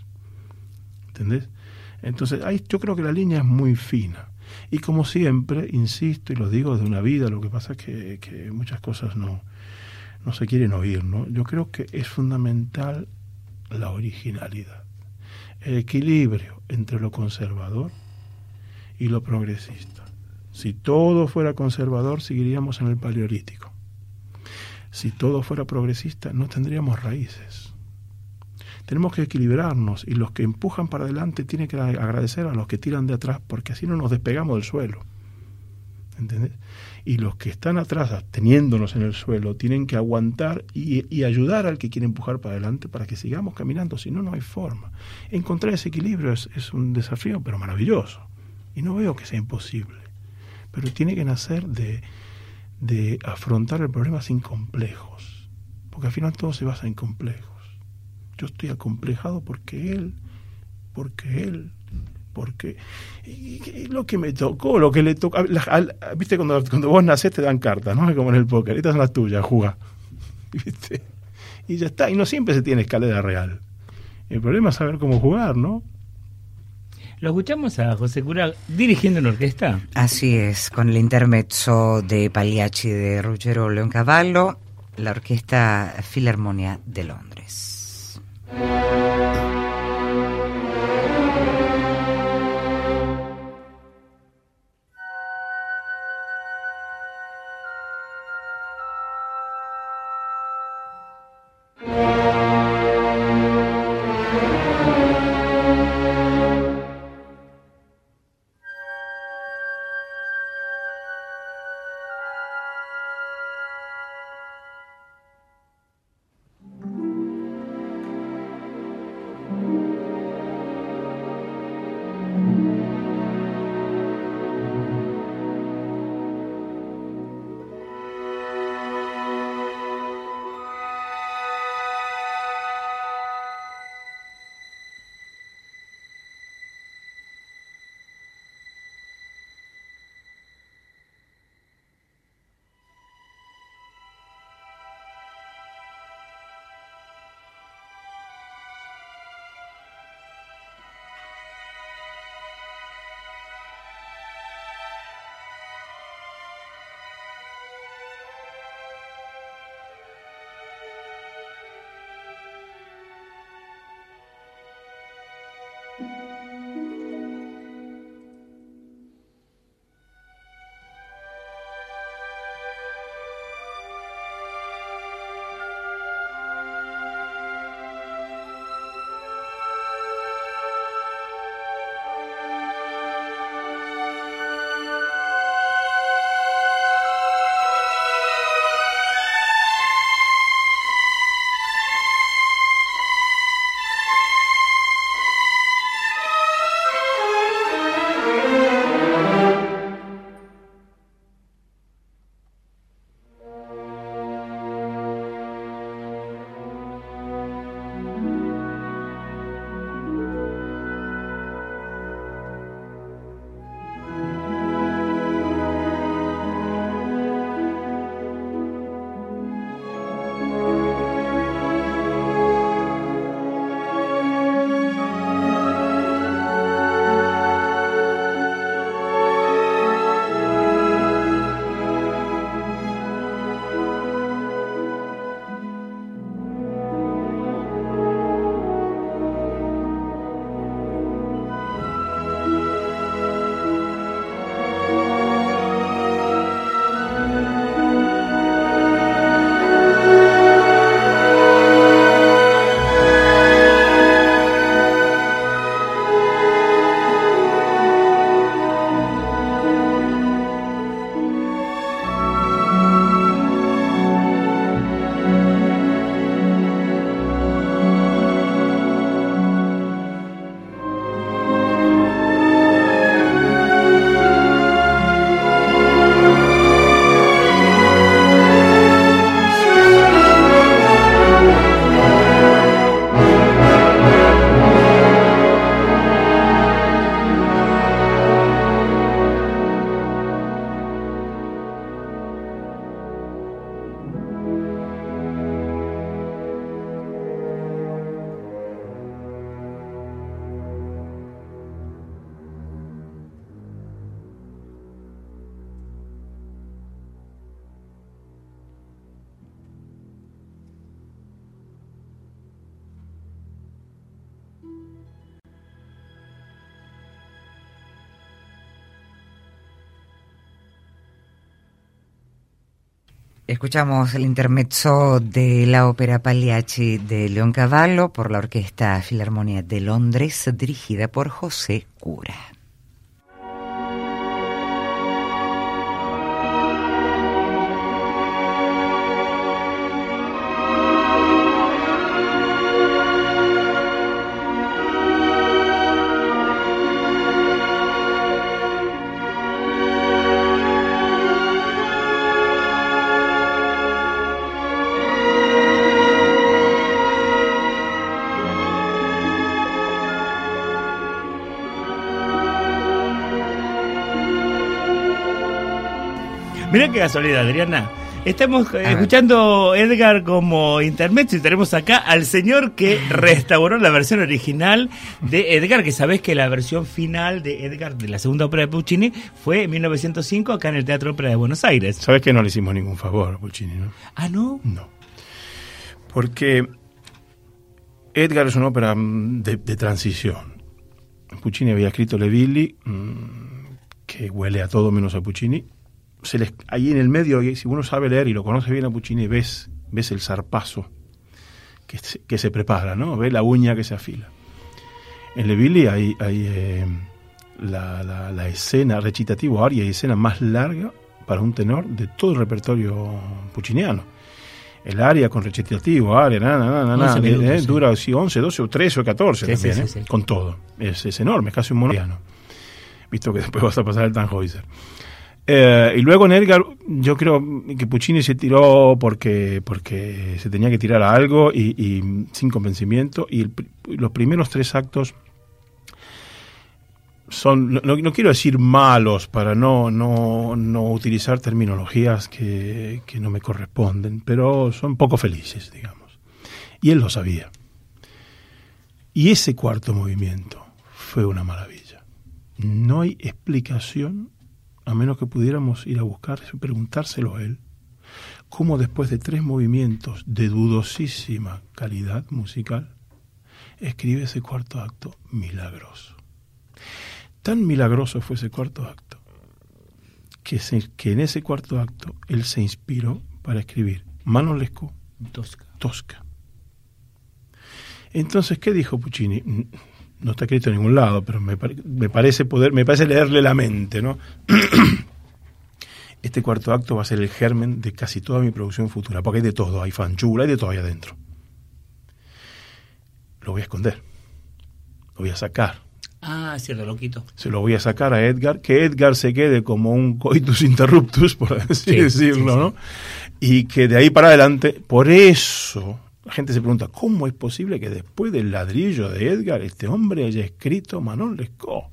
A: ¿Entendés? Entonces, ahí yo creo que la línea es muy fina. Y como siempre, insisto y lo digo de una vida, lo que pasa es que, que muchas cosas no, no se quieren oír, ¿no? Yo creo que es fundamental la originalidad, equilibrio entre lo conservador y lo progresista. Si todo fuera conservador, seguiríamos en el paleolítico. Si todo fuera progresista, no tendríamos raíces. Tenemos que equilibrarnos y los que empujan para adelante tienen que agradecer a los que tiran de atrás porque así no nos despegamos del suelo. ¿Entendés? Y los que están atrás, teniéndonos en el suelo, tienen que aguantar y, y, ayudar al que quiere empujar para adelante para que sigamos caminando. Si no, no hay forma. Encontrar ese equilibrio es, un desafío, pero maravilloso. Y no veo que sea imposible. Pero tiene que nacer de afrontar el problema sin complejos. Porque al final todo se basa en complejos. Yo estoy acomplejado porque él, porque él, porque y, y lo que me tocó, lo que le tocó, viste cuando, cuando vos nacés te dan cartas, ¿no? Como en el póker, estas son las tuyas, juga. ¿Viste? Y ya está, y no siempre se tiene escalera real. El problema es saber cómo jugar, ¿no?
B: Lo escuchamos a José Cura dirigiendo una orquesta.
C: Así es, con el intermezzo de Pagliacci de Ruggero Leoncavallo, la Orquesta Filarmonia de Londres. Escuchamos el intermezzo de la ópera Pagliacci de León Cavallo por la Orquesta Filarmonía de Londres, dirigida por José Cura.
B: Mirá qué casualidad, Adriana. Estamos eh,
C: ver.
B: escuchando Edgar como intermedio y tenemos acá al señor que restauró la versión original de Edgar, que sabés que la versión final de Edgar de la segunda ópera de Puccini fue en 1905 acá en el Teatro Ópera de Buenos Aires.
A: Sabes que no le hicimos ningún favor a Puccini, ¿no?
B: Ah, ¿no?
A: No. Porque Edgar es una ópera mm, de, de transición. Puccini había escrito Le Billy, mm, que huele a todo menos a Puccini. Se les, ahí en el medio, si uno sabe leer y lo conoce bien a Puccini, ves, ves el zarpazo que se, que se prepara, ¿no? Ves la uña que se afila. En Le Billy hay, hay eh, la, la- la escena, recitativo, aria y escena más larga para un tenor de todo el repertorio pucciniano. El aria con recitativo, aria, na, na, na, na,
B: 11
A: na,
B: minutos,
A: eh,
B: sí.
A: dura sí, 11, 12 o 13 o 14
B: Sí,
A: también, eh, con todo. Es, es enorme, es casi un monopiano. Visto que después vas a pasar el Tannhäuser. Eh, y luego en Edgar, yo creo que Puccini se tiró porque, porque se tenía que tirar a algo y, sin convencimiento. Y los primeros tres actos son, no- no quiero decir malos para no, no, no utilizar terminologías que, que no me corresponden, pero son poco felices, digamos. Y él lo sabía. Y ese cuarto movimiento fue una maravilla. No hay explicación, a menos que pudiéramos ir a buscar, preguntárselo a él, cómo después de tres movimientos de dudosísima calidad musical, escribe ese cuarto acto milagroso. Tan milagroso fue ese cuarto acto, que, se- que en ese cuarto acto él se inspiró para escribir Manon Lescaut,
B: Tosca.
A: Tosca. Entonces, ¿qué dijo Puccini? No está escrito en ningún lado, pero me, me parece poder, me parece leerle la mente, ¿no? Este cuarto acto va a ser el germen de casi toda mi producción futura, porque hay de todo, hay fanchula, hay de todo ahí adentro. Lo voy a esconder, lo voy a sacar,
B: Ah, cierto, lo quito.
A: se lo voy a sacar a Edgar, que Edgar se quede como un coitus interruptus, por así
B: Sí,
A: decirlo,
B: sí, sí.
A: ¿no? Y que de ahí para adelante, por eso la gente se pregunta, ¿cómo es posible que después del ladrillo de Edgar este hombre haya escrito Manon Lescaut?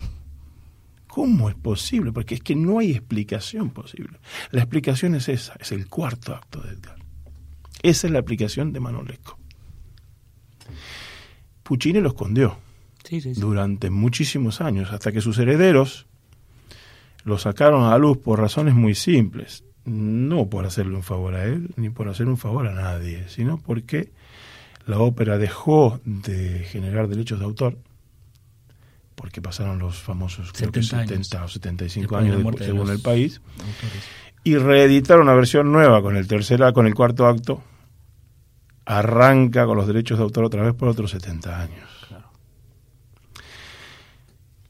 A: ¿Cómo es posible? Porque es que no hay explicación posible. La explicación es esa, es el cuarto acto de Edgar. Esa es la aplicación de Manon Lescaut. Puccini lo escondió
B: Sí, sí, sí.
A: durante muchísimos años, hasta que sus herederos lo sacaron a la luz por razones muy simples. No por hacerle un favor a él, ni por hacer un favor a nadie, sino porque la ópera dejó de generar derechos de autor, porque pasaron los famosos creo que
B: 70 años.
A: 70 o 75
B: Después de la
A: años de-
B: de
A: según el país,
B: autores.
A: y reeditaron una versión nueva con el tercer con el cuarto acto, arranca con los derechos de autor otra vez por otros 70 años.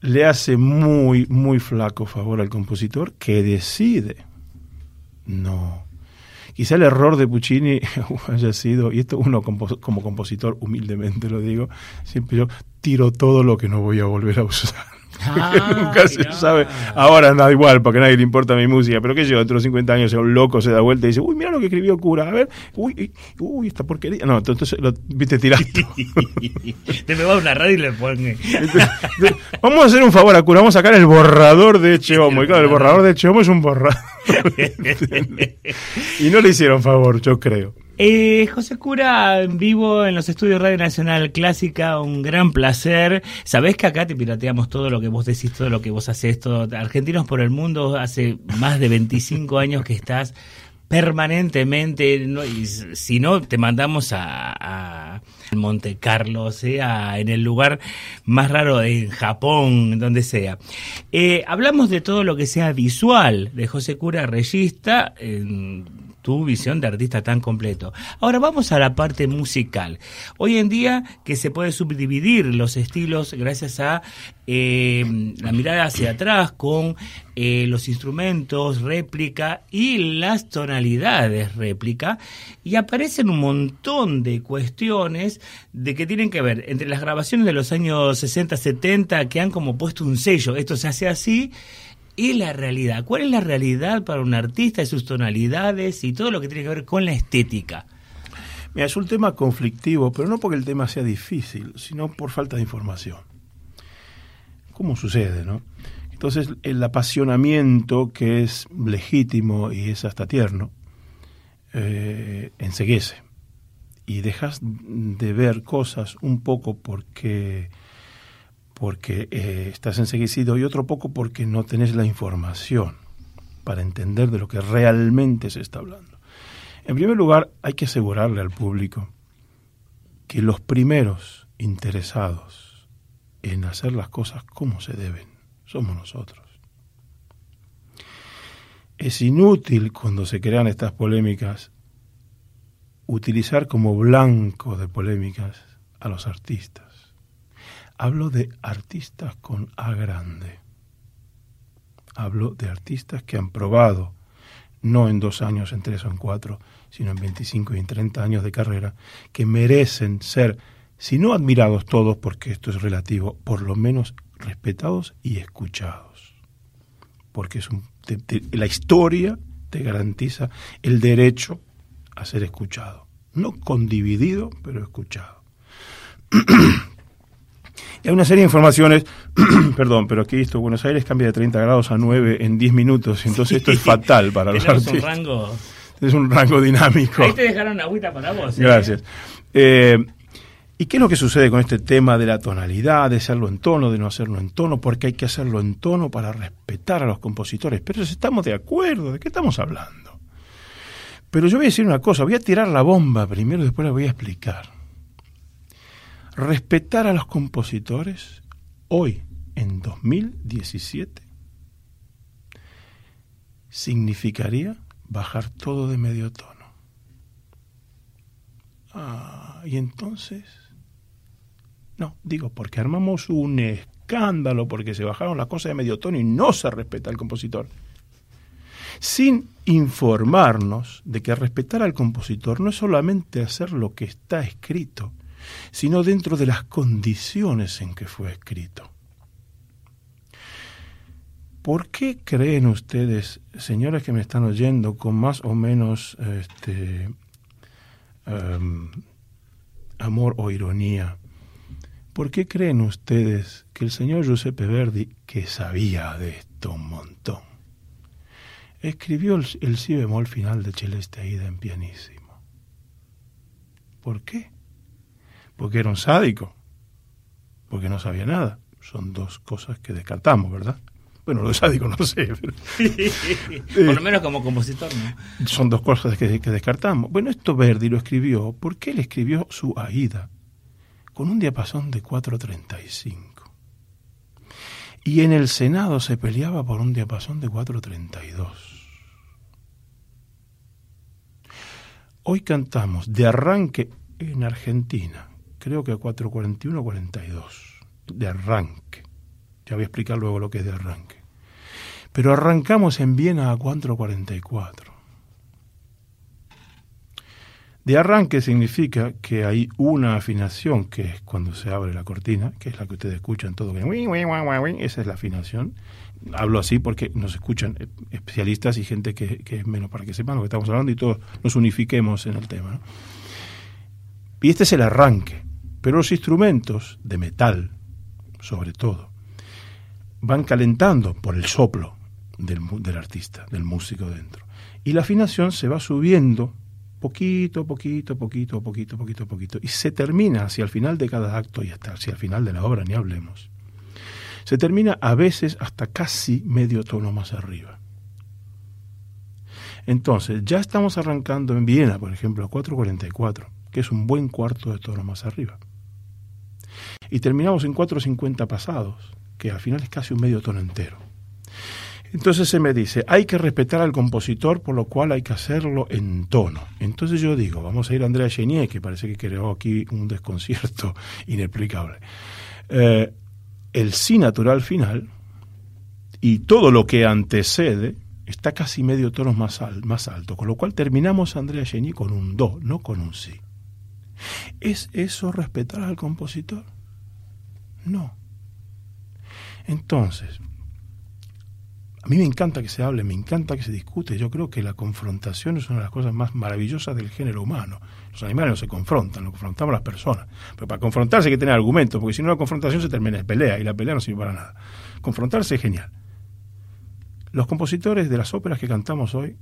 A: Le hace muy, muy flaco favor al compositor que decide no. Quizá el error de Puccini haya sido, y esto uno compo- como compositor humildemente lo digo, siempre yo tiro todo lo que no voy a volver a usar.
B: Ah,
A: Nunca se sabe. Ahora da igual, porque a nadie le importa mi música. Pero que yo, dentro de 50 años, sea un loco, se da vuelta y dice, uy, mira lo que escribió Cura. A ver, uy, uy, esta porquería. No, entonces lo viste tirando.
B: Te me va a una radio y le pone.
A: vamos a hacer un favor a Cura, vamos a sacar el borrador de Cheomo. Y claro, el borrador de Cheomo es un borrador. y no le hicieron favor, yo creo.
B: Eh, José Cura, en vivo en los estudios Radio Nacional Clásica, un gran placer. Sabés que acá te pirateamos todo lo que vos decís, todo lo que vos haces, todo. Argentinos por el mundo, hace más de 25 años que estás permanentemente, y si no, te mandamos a, Monte Carlo, sea en el lugar más raro en Japón, donde sea. Eh, hablamos de todo lo que sea visual de José Cura Reyista. en- tu visión de artista tan completo. Ahora vamos a la parte musical. Hoy en día que se puede subdividir los estilos gracias a eh, la mirada hacia atrás con eh, los instrumentos réplica y las tonalidades réplica y aparecen un montón de cuestiones de que tienen que ver entre las grabaciones de los años 60, 70 que han como puesto un sello, esto se hace así y la realidad. ¿Cuál es la realidad para un artista y sus tonalidades y todo lo que tiene que ver con la estética?
A: Mira, es un tema conflictivo, pero no porque el tema sea difícil, sino por falta de información. ¿Cómo sucede, no? Entonces, el apasionamiento que es legítimo y es hasta tierno, eh. Y dejas de ver cosas un poco porque porque eh, estás enseguecido y otro poco porque no tenés la información para entender de lo que realmente se está hablando. En primer lugar, hay que asegurarle al público que los primeros interesados en hacer las cosas como se deben somos nosotros. Es inútil cuando se crean estas polémicas utilizar como blanco de polémicas a los artistas Hablo de artistas con A grande. Hablo de artistas que han probado, no en dos años, en tres o en cuatro, sino en 25 y en 30 años de carrera, que merecen ser, si no admirados todos, porque esto es relativo, por lo menos respetados y escuchados. Porque es un, la historia te garantiza el derecho a ser escuchado. No condividido, pero escuchado. hay una serie de informaciones, perdón, pero aquí esto, Buenos Aires cambia de 30 grados a 9 en 10 minutos, entonces esto es fatal para los artistas. Un rango... Es un rango dinámico.
B: Ahí te dejaron agüita para vos.
A: ¿eh? Gracias. Eh, ¿Y qué es lo que sucede con este tema de la tonalidad, de hacerlo en tono, de no hacerlo en tono? Porque hay que hacerlo en tono para respetar a los compositores. Pero si estamos de acuerdo, ¿de qué estamos hablando? Pero yo voy a decir una cosa, voy a tirar la bomba primero, después la voy a explicar. Respetar a los compositores hoy, en 2017, significaría bajar todo de medio tono. Ah, y entonces, no, digo, porque armamos un escándalo, porque se bajaron las cosas de medio tono y no se respeta al compositor. Sin informarnos de que respetar al compositor no es solamente hacer lo que está escrito, sino dentro de las condiciones en que fue escrito. ¿Por qué creen ustedes, señores que me están oyendo, con más o menos este, em, amor o ironía, ¿por qué creen ustedes que el señor Giuseppe Verdi, que sabía de esto un montón, escribió el, el si bemol final de Celeste Aida en pianísimo? ¿Por qué? Porque era un sádico, porque no sabía nada. Son dos cosas que descartamos, ¿verdad? Bueno, lo de sádico no sé.
B: Por lo menos como compositor, ¿no?
A: Son dos cosas que, que, descartamos. Bueno, esto Verdi lo escribió porque él escribió su Aida con un diapasón de 4.35. Y en el Senado se peleaba por un diapasón de 4.32. Hoy cantamos de arranque en Argentina creo que a 441-42 de arranque. Ya voy a explicar luego lo que es de arranque. Pero arrancamos en Viena a 444. De arranque significa que hay una afinación, que es cuando se abre la cortina, que es la que ustedes escuchan todo, esa es la afinación. Hablo así porque nos escuchan especialistas y gente que, es menos para que sepan lo que estamos hablando y todos nos unifiquemos en el tema. Y este es el arranque. Pero los instrumentos de metal, sobre todo, van calentando por el soplo del, artista, del músico dentro. Y la afinación se va subiendo poquito, poquito, poquito, poquito, poquito, poquito. Y se termina hacia el final de cada acto y hasta hacia el final de la obra, ni hablemos. Se termina a veces hasta casi medio tono más arriba. Entonces, ya estamos arrancando en Viena, por ejemplo, a 444, que es un buen cuarto de tono más arriba. Y terminamos en 4.50 pasados, que al final es casi un medio tono entero. Es Entonces se me dice, hay que respetar al compositor, por lo cual hay que hacerlo en tono. Entonces yo digo, vamos a ir a Andrea Chenier, que parece que creó aquí un desconcierto inexplicable. Eh, el si natural final y todo lo que antecede está casi medio tono más, más alto, con lo cual terminamos Andrea Chenier con un do, no con un si. ¿Es eso respetar al compositor? No. Entonces, a mí me encanta que se hable, me encanta que se discute. Yo creo que la confrontación es una de las cosas más maravillosas del género humano. Los animales no se confrontan, lo confrontamos las personas. Pero para confrontarse hay que tener argumentos, porque si no la confrontación se termina en pelea y la pelea no sirve para nada. Confrontarse es genial. Los compositores de las óperas que cantamos hoy,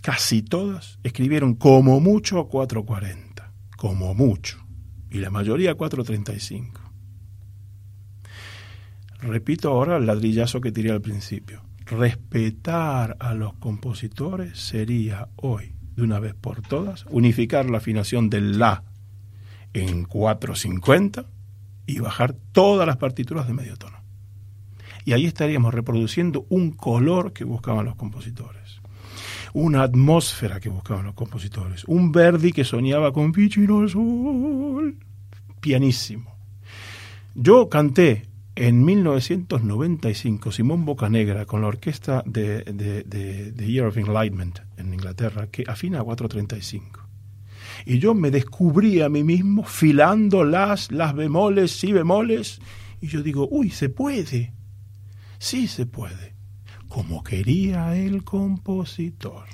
A: casi todas, escribieron como mucho 440, como mucho, y la mayoría 435. Repito ahora el ladrillazo que tiré al principio. Respetar a los compositores sería hoy, de una vez por todas, unificar la afinación del La en 450 y bajar todas las partituras de medio tono. Y ahí estaríamos reproduciendo un color que buscaban los compositores, una atmósfera que buscaban los compositores, un Verdi que soñaba con Vicino al sol, pianísimo. Yo canté en 1995 Simón Bocanegra con la orquesta de, de, Year of Enlightenment en Inglaterra, que afina a 435. Y yo me descubrí a mí mismo filando las, las bemoles, si bemoles, y yo digo, uy, se puede, sí se puede, como quería el compositor.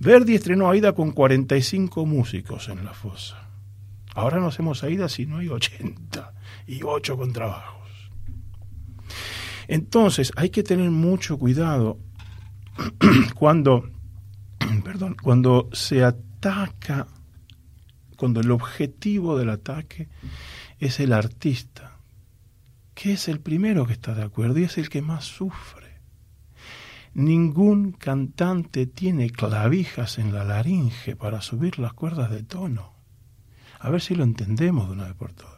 A: Verdi estrenó Aida con 45 músicos en la fosa. Ahora no hacemos Aida si no hay 80 y 8 contrabajos. Entonces hay que tener mucho cuidado cuando, perdón, cuando se ataca, cuando el objetivo del ataque es el artista, que es el primero que está de acuerdo y es el que más sufre. Ningún cantante tiene clavijas en la laringe para subir las cuerdas de tono. A ver si lo entendemos de una vez por todas.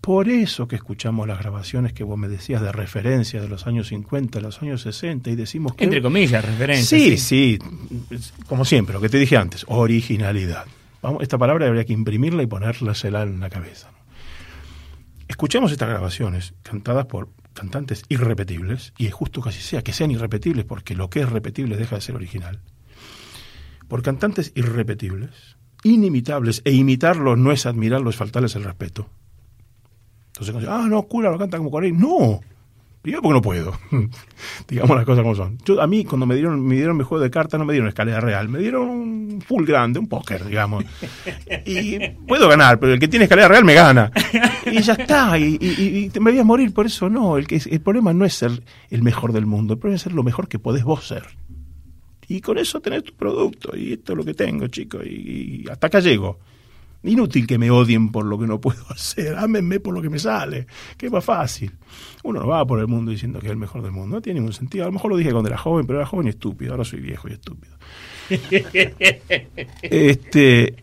A: Por eso que escuchamos las grabaciones que vos me decías de referencia de los años 50, de los años 60 y decimos que...
B: Entre comillas, referencia.
A: Sí, sí, como siempre, lo que te dije antes, originalidad. Vamos, esta palabra habría que imprimirla y ponérsela en la cabeza. Escuchamos estas grabaciones cantadas por cantantes irrepetibles, y es justo que así sea, que sean irrepetibles, porque lo que es repetible deja de ser original. Por cantantes irrepetibles, inimitables, e imitarlos no es admirarlos, es faltarles el respeto. Entonces, ah, no, cura, lo canta como Corey. No, primero porque no puedo. Digamos las cosas como son. Yo, a mí, cuando me dieron, me dieron mi juego de cartas, no me dieron escalera real, me dieron un full grande, un póker, digamos. Y puedo ganar, pero el que tiene escalera real me gana. Y ya está, y, y, y me voy a morir por eso. No, el, que, el problema no es ser el mejor del mundo, el problema es ser lo mejor que podés vos ser. Y con eso tenés tu producto, y esto es lo que tengo, chicos, y, y hasta acá llego. Inútil que me odien por lo que no puedo hacer, ámenme por lo que me sale, que es más fácil. Uno no va por el mundo diciendo que es el mejor del mundo, no tiene ningún sentido. A lo mejor lo dije cuando era joven, pero era joven y estúpido, ahora soy viejo y estúpido. este,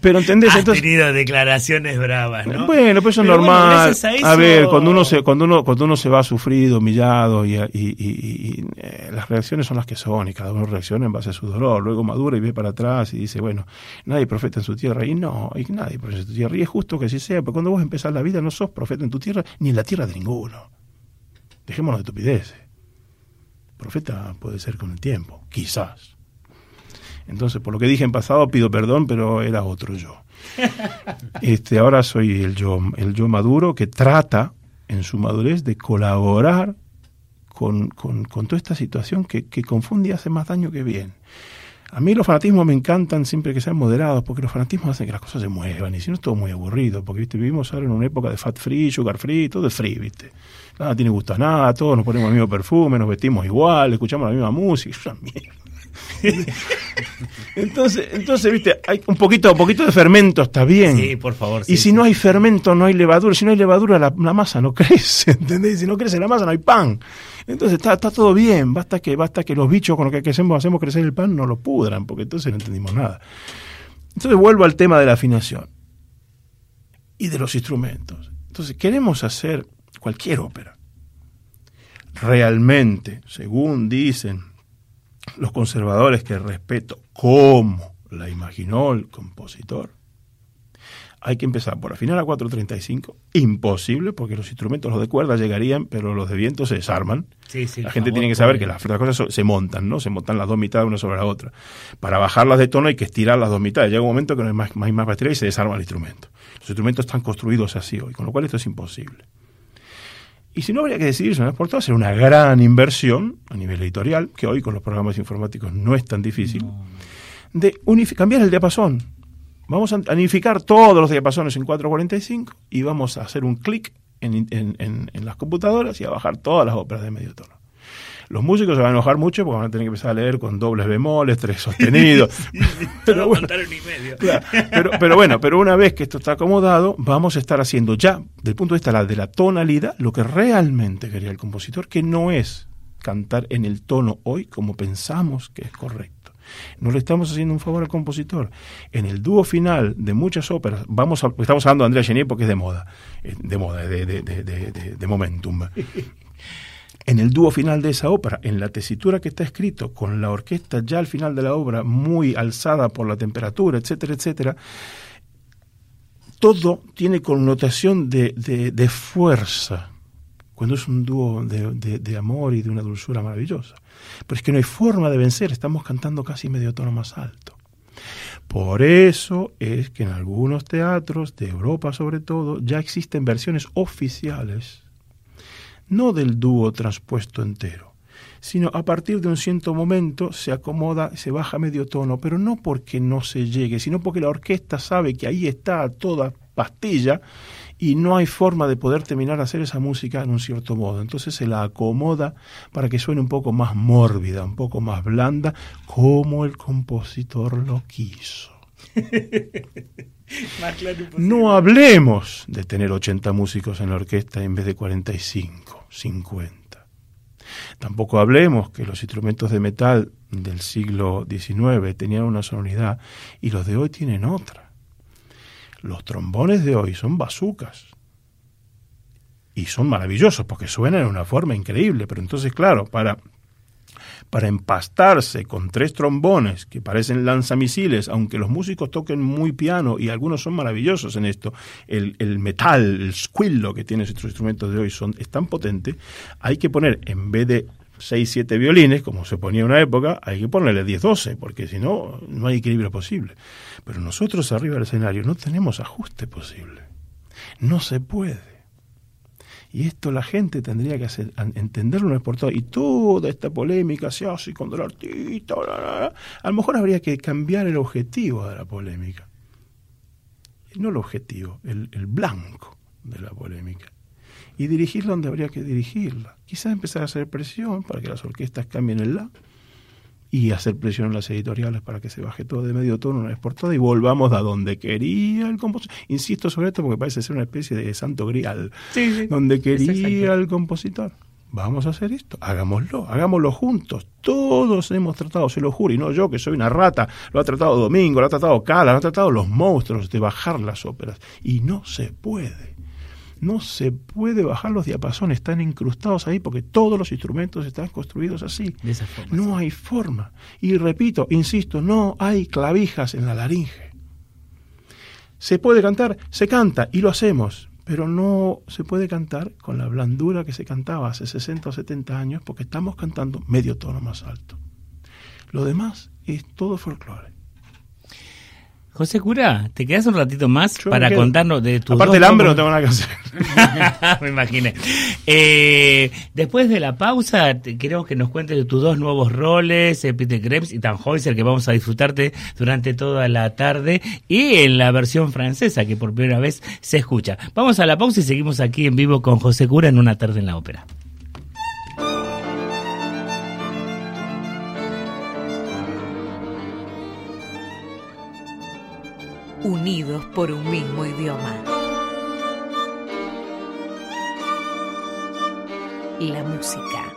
A: pero entendés
B: Has
A: entonces
B: tenido declaraciones bravas, ¿no?
A: bueno, pues eso es
B: bueno,
A: normal.
B: gracias a, eso-
A: a ver, cuando uno se cuando uno cuando uno se va sufrido, humillado y, y- y- y- y, eh, las reacciones son las que son y cada uno reacciona en base a su dolor, luego madura y ve para atrás y dice, bueno, nadie profeta en su tierra y no, y nadie profeta en su tierra y es justo que así sea, porque cuando vos empezás la vida no sos profeta en tu tierra ni en la tierra de ninguno. Dejémonos de estupideces. Profeta puede ser con el tiempo, quizás. Entonces, por lo que dije en pasado, pido perdón, pero era otro yo. Este, ahora soy el yo, el yo maduro que trata, en su madurez, de colaborar con, con- con toda esta situación que, que confunde y hace más daño que bien. A mí los fanatismos me encantan siempre que sean moderados, porque los fanatismos hacen que las cosas se muevan, y si no es todo muy aburrido, porque ¿viste? vivimos ahora en una época de fat free, sugar free, todo es free, ¿viste? Nada tiene gusto a nada, todos nos ponemos el mismo perfume, nos vestimos igual, escuchamos la misma música, es una mierda. entonces, entonces, viste, hay un poquito, un poquito de fermento está bien.
B: Sí, por favor.
A: y si
B: sí.
A: no hay fermento, no hay levadura. Si no hay levadura, la, la masa no crece, ¿entendés? Si no crece la masa, no hay pan. Entonces está, está todo bien. Basta que, basta que los bichos con los que hacemos, hacemos crecer el pan no lo pudran, porque entonces no entendimos nada. Entonces vuelvo al tema de la afinación y de los instrumentos. Entonces, queremos hacer cualquier ópera. realmente, según dicen los conservadores que respeto, cómo la imaginó el compositor, hay que empezar por afinar a 435. Imposible, porque los instrumentos, los de cuerda llegarían, pero los de viento se desarman.
B: Sí, sí,
A: la gente
B: favor,
A: tiene que saber que las, las cosas so- se montan, ¿no? Se montan las dos mitades una sobre la otra. Para bajarlas de tono hay que estirar las dos mitades. Llega un momento que no hay más, más, más batería y se desarma el instrumento. Los instrumentos están construidos así hoy, con lo cual esto es imposible. Y si no habría que decidirse una vez por todas, hacer una gran inversión a nivel editorial, que hoy con los programas informáticos no es tan difícil, de unifi- cambiar el diapasón. Vamos a unificar todos los diapasones en 445 y vamos a hacer un clic en, en- en- en las computadoras y a bajar todas las óperas de medio tono. Los músicos se van a enojar mucho porque van a tener que empezar a leer con dobles bemoles, tres sostenidos. pero, bueno,
B: y medio.
A: Claro, pero, pero bueno, pero una vez que esto está acomodado, vamos a estar haciendo ya, del punto de vista de la, tonalidad, lo que realmente quería el compositor, que no es cantar en el tono hoy como pensamos que es correcto. No le estamos haciendo un favor al compositor. En el dúo final de muchas óperas, vamos a- estamos hablando de Andrea Chenier porque es de moda, eh, de moda, de, de, de, de- de- de momentum. En el dúo final de esa ópera, en la tesitura que está escrito, con la orquesta ya al final de la obra muy alzada por la temperatura, etcétera, etcétera, todo tiene connotación de, fuerza, cuando es un dúo de, de- de amor y de una dulzura maravillosa. Pero es que no hay forma de vencer, estamos cantando casi medio tono más alto. Por eso es que en algunos teatros de Europa sobre todo ya existen versiones oficiales no del dúo transpuesto entero, sino a partir de un cierto momento se acomoda, se baja medio tono, pero no porque no se llegue, sino porque la orquesta sabe que ahí está a toda pastilla y no hay forma de poder terminar de hacer esa música en un cierto modo. Entonces se la acomoda para que suene un poco más mórbida, un poco más blanda, como el compositor lo quiso. No hablemos de tener 80 músicos en la orquesta en vez de 45, 50. Tampoco hablemos que los instrumentos de metal del siglo XIX tenían una sonoridad y los de hoy tienen otra. Los trombones de hoy son bazucas. Y son maravillosos porque suenan de una forma increíble. Pero entonces, claro, para para empastarse con tres trombones que parecen lanzamisiles, aunque los músicos toquen muy piano y algunos son maravillosos en esto, el, metal, el squillo que tienen estos instrumentos de hoy son, es tan potente, hay que poner, en vez de 6, 7 violines, como se ponía en una época, hay que ponerle 10, 12, porque si no, no hay equilibrio posible. Pero nosotros arriba del escenario no tenemos ajuste posible. No se puede. Y esto la gente tendría que hacer, entenderlo una vez por todas. Y toda esta polémica se hace con el artista. A lo mejor habría que cambiar el objetivo de la polémica. No el objetivo, el, el blanco de la polémica. Y dirigirla donde habría que dirigirla. Quizás empezar a hacer presión para que las orquestas cambien el la. Y hacer presión en las editoriales para que se baje todo de medio tono una vez por todas y volvamos a donde quería el compositor. Insisto sobre esto porque parece ser una especie de santo grial
B: Sí, sí.
A: donde quería el compositor. Vamos a hacer esto, hagámoslo, hagámoslo juntos. Todos hemos tratado, se lo juro, y no yo que soy una rata, lo ha tratado Domingo, lo ha tratado Cala, lo ha tratado los monstruos de bajar las óperas. Y no se puede. No se puede bajar los diapasones, están incrustados ahí porque todos los instrumentos están construidos así.
B: De esa forma.
A: No hay forma. Y repito, insisto, no hay clavijas en la laringe. ¿Se puede cantar? Se canta y lo hacemos, pero no se puede cantar con la blandura que se cantaba hace 60 o 70 años porque estamos cantando medio tono más alto. Lo demás es todo folclore.
B: José Cura, ¿te quedas un ratito más
A: Yo
B: para contarnos de tu
A: Aparte del hambre no tengo nada que hacer.
B: Me imaginé. Eh, después de la pausa, te- queremos que nos cuentes de tus dos nuevos roles, eh, Peter Krebs y Tannhäuser, que vamos a disfrutarte durante toda la tarde, y en la versión francesa, que por primera vez se escucha. Vamos a la pausa y seguimos aquí en vivo con José Cura en una tarde en la ópera.
E: Unidos por un mismo idioma. La música.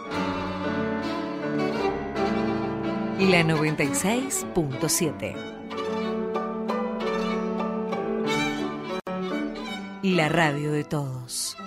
E: La 96.7. La radio de todos.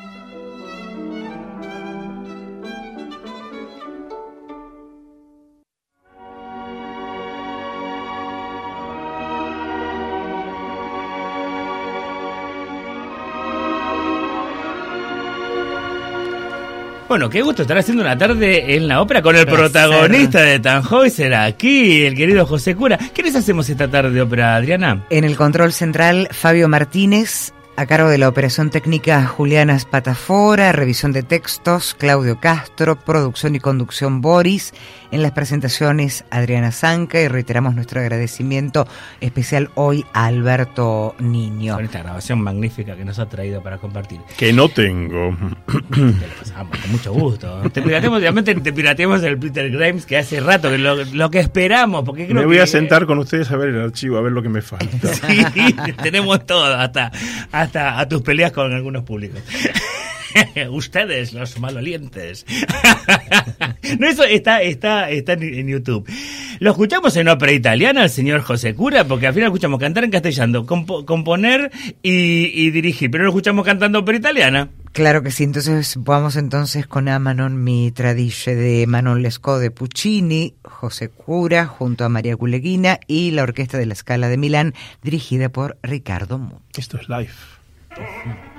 B: Bueno, qué gusto estar haciendo una tarde en la ópera con el
C: Placer.
B: protagonista de Tannhäuser aquí, el querido José Cura. ¿Qué les hacemos esta tarde de ópera, Adriana?
C: En el control central, Fabio Martínez, a cargo de la operación técnica Juliana Spatafora, revisión de textos Claudio Castro, producción y conducción Boris, en las presentaciones Adriana Zanca y reiteramos nuestro agradecimiento especial hoy a Alberto Niño.
B: Con esta grabación magnífica que nos ha traído para compartir.
A: Que no tengo.
B: Te lo pasamos con mucho gusto. Te pirateamos, obviamente te pirateamos el Peter Grimes que hace rato, que lo, lo que esperamos, porque creo
A: Me voy
B: que-
A: a sentar con ustedes a ver el archivo, a ver lo que me falta.
B: Sí, tenemos todo, hasta, hasta a tus peleas con algunos públicos. Ustedes, los malolientes. no, eso está, está, está en, YouTube. Lo escuchamos en ópera italiana, el señor José Cura, porque al final escuchamos cantar en castellano, compo- componer y, y dirigir, pero lo escuchamos cantando ópera italiana.
C: Claro que sí, entonces vamos entonces con Amanon mi tradice de Manon Lescaut de Puccini, José Cura junto a María Culeguina y la Orquesta de la Scala de Milán dirigida por Ricardo Muti.
A: Esto es live.
D: Oh.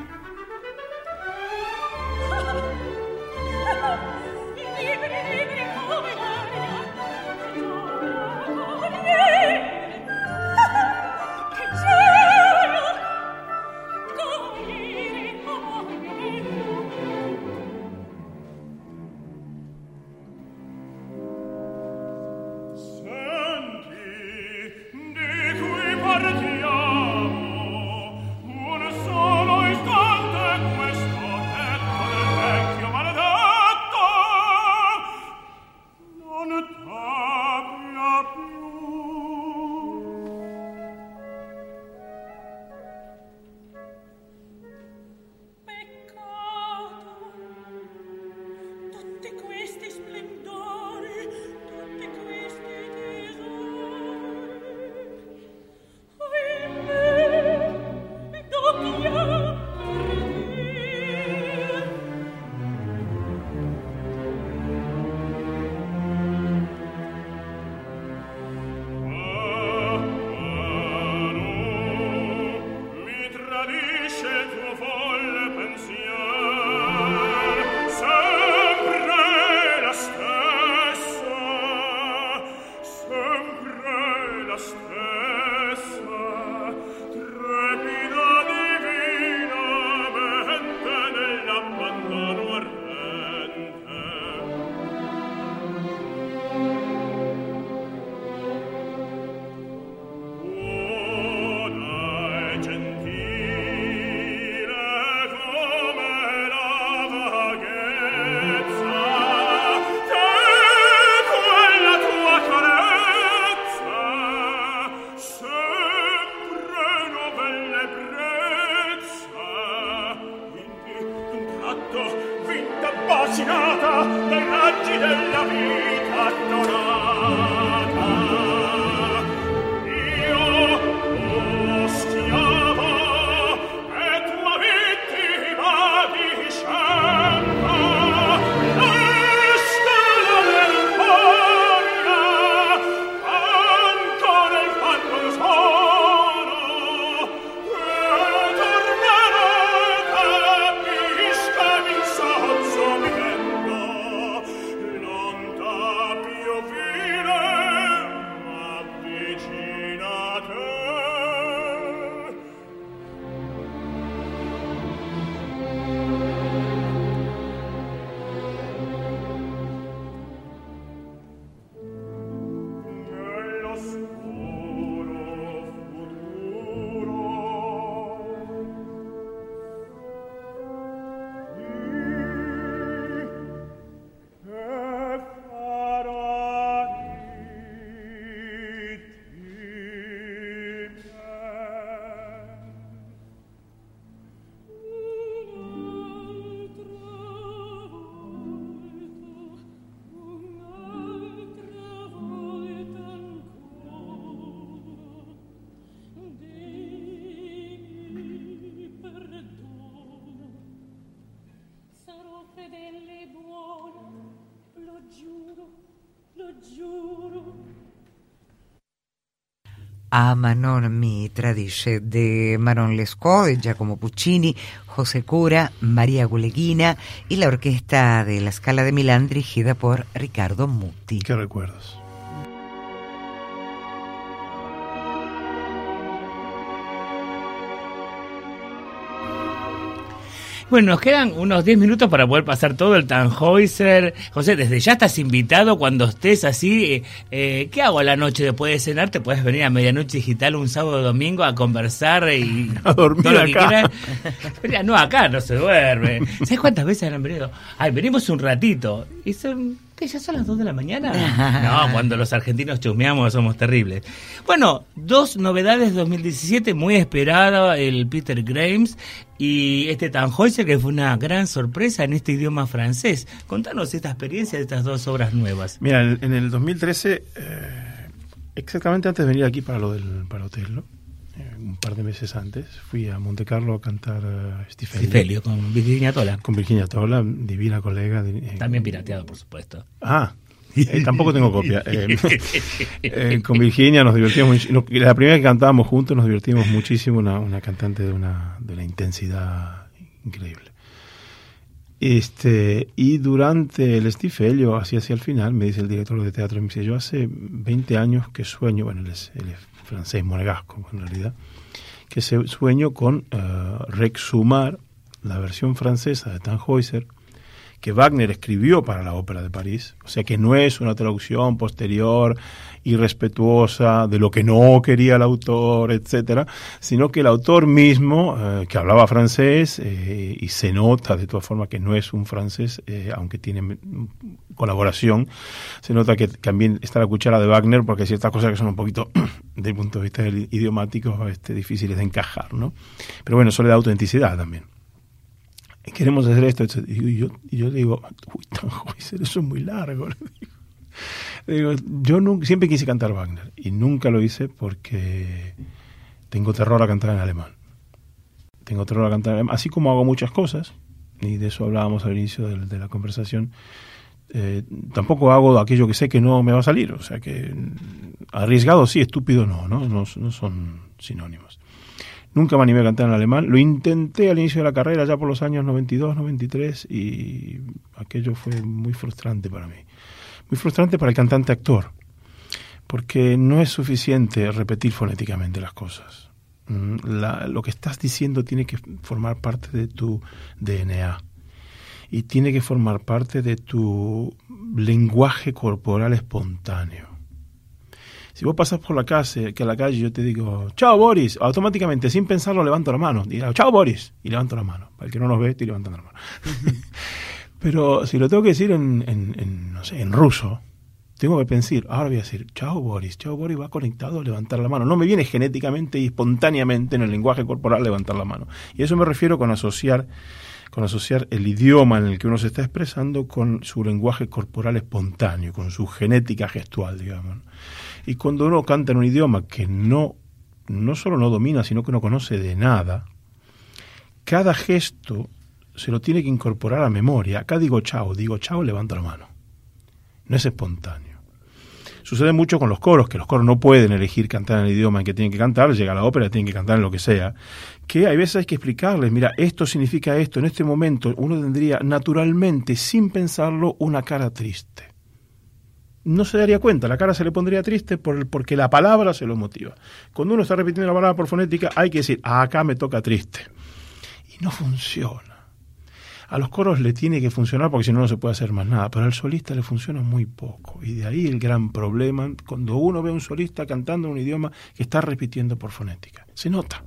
C: A Manon mi tradice de Manon Lescaut, de Giacomo Puccini, José Cura, María Guleguina y la orquesta de la Scala de Milán dirigida por Ricardo Muti.
A: ¿Qué recuerdos?
B: Bueno, nos quedan unos 10 minutos para poder pasar todo el Tannhäuser. José, desde ya estás invitado cuando estés así. eh, eh, ¿Qué hago a la noche después de cenar? Te puedes venir a Medianoche Digital un sábado o domingo a conversar y
A: A dormir
B: todo lo que
A: acá.
B: quieras. Mira, no, acá no se duerme. ¿Sabes cuántas veces han venido? Ay, venimos un ratito. Y son, ¿qué? ¿Ya son las 2 de la mañana? No, cuando los argentinos chusmeamos somos terribles. Bueno, dos novedades 2017 muy esperada, el Peter Grimes y este Tannhäuser que fue una gran sorpresa en este idioma francés. Contanos esta experiencia de estas dos obras nuevas.
A: Mira, en, el 2013, eh, exactamente antes de venir aquí para lo del para eh, un par de meses antes, fui a Monte Carlo a cantar uh, Stifelio,
B: Stifelio con Virginia Tola.
A: con Virginia Tola, divina colega. eh,
B: También pirateado, por supuesto.
A: Ah, eh, tampoco tengo copia. Eh, eh, con Virginia nos divertimos La primera vez que cantábamos juntos nos divertimos muchísimo, una, una cantante de una, de una intensidad increíble. Este, y durante el Stifelio, así hacia el final, me dice el director de teatro, me dice, yo hace 20 años que sueño, bueno, él es, él es francés, monegasco en realidad, que se sueño con reexhumar la versión francesa de Tannhäuser, que Wagner escribió para la Ópera de París, o sea que no es una traducción posterior, irrespetuosa de lo que no quería el autor, etcétera, sino que el autor mismo, eh, que hablaba francés, eh, y se nota de todas formas que no es un francés, eh, aunque tiene colaboración, se nota que también está la cuchara de Wagner, porque hay ciertas cosas que son un poquito, desde el punto de vista del idiomático, este, difíciles de encajar, ¿no? Pero bueno, eso le da autenticidad también queremos hacer esto. Y yo, digo, uy, Tannhäuser, eso es muy largo. Yo siempre quise cantar Wagner y nunca lo hice porque tengo terror a cantar en alemán. Tengo terror a cantar en alemán, así como hago muchas cosas, y de eso hablábamos al inicio de, de la conversación. eh, tampoco hago aquello que sé que no me va a salir, o sea que mm, arriesgado sí, estúpido no, no, no, no son sinónimos. Nunca me animé a cantar en alemán. Lo intenté al inicio de la carrera, ya por los años 92, 93, y aquello fue muy frustrante para mí. Muy frustrante para el cantante actor, porque no es suficiente repetir fonéticamente las cosas. Mm, la- lo que estás diciendo tiene que formar parte de tu DNA y tiene que formar parte de tu lenguaje corporal espontáneo. Si vos pasás por la calle, que a la calle yo te digo, chao Boris, automáticamente, sin pensarlo, levanto la mano. Digo, chao Boris, y levanto la mano. Para el que no nos ve, estoy levantando la mano. Pero si lo tengo que decir en, no sé, en ruso, tengo que pensar, ahora voy a decir, chao Boris, chao Boris va conectado a levantar la mano. No me viene genéticamente y espontáneamente en el lenguaje corporal levantar la mano. Y eso me refiero con asociar, con asociar el idioma en el que uno se está expresando con su lenguaje corporal espontáneo, con su genética gestual, digamos. Y cuando uno canta en un idioma que no, no solo no domina, sino que no conoce de nada, cada gesto se lo tiene que incorporar a memoria. Acá digo chao, digo chao, levanto la mano. No es espontáneo. Sucede mucho con los coros, que los coros no pueden elegir cantar en el idioma en que tienen que cantar, llega la ópera, tienen que cantar en lo que sea, que hay veces hay que explicarles, mira, esto significa esto, en este momento uno tendría naturalmente, sin pensarlo, una cara triste. No se daría cuenta, la cara se le pondría triste por el- porque la palabra se lo motiva. Cuando uno está repitiendo la palabra por fonética, hay que decir, "Ah, acá me toca triste. Y no funciona. A los coros le tiene que funcionar porque si no no se puede hacer más nada, pero al solista le funciona muy poco. Y de ahí el gran problema cuando uno ve a un solista cantando un idioma que está repitiendo por fonética. Se nota.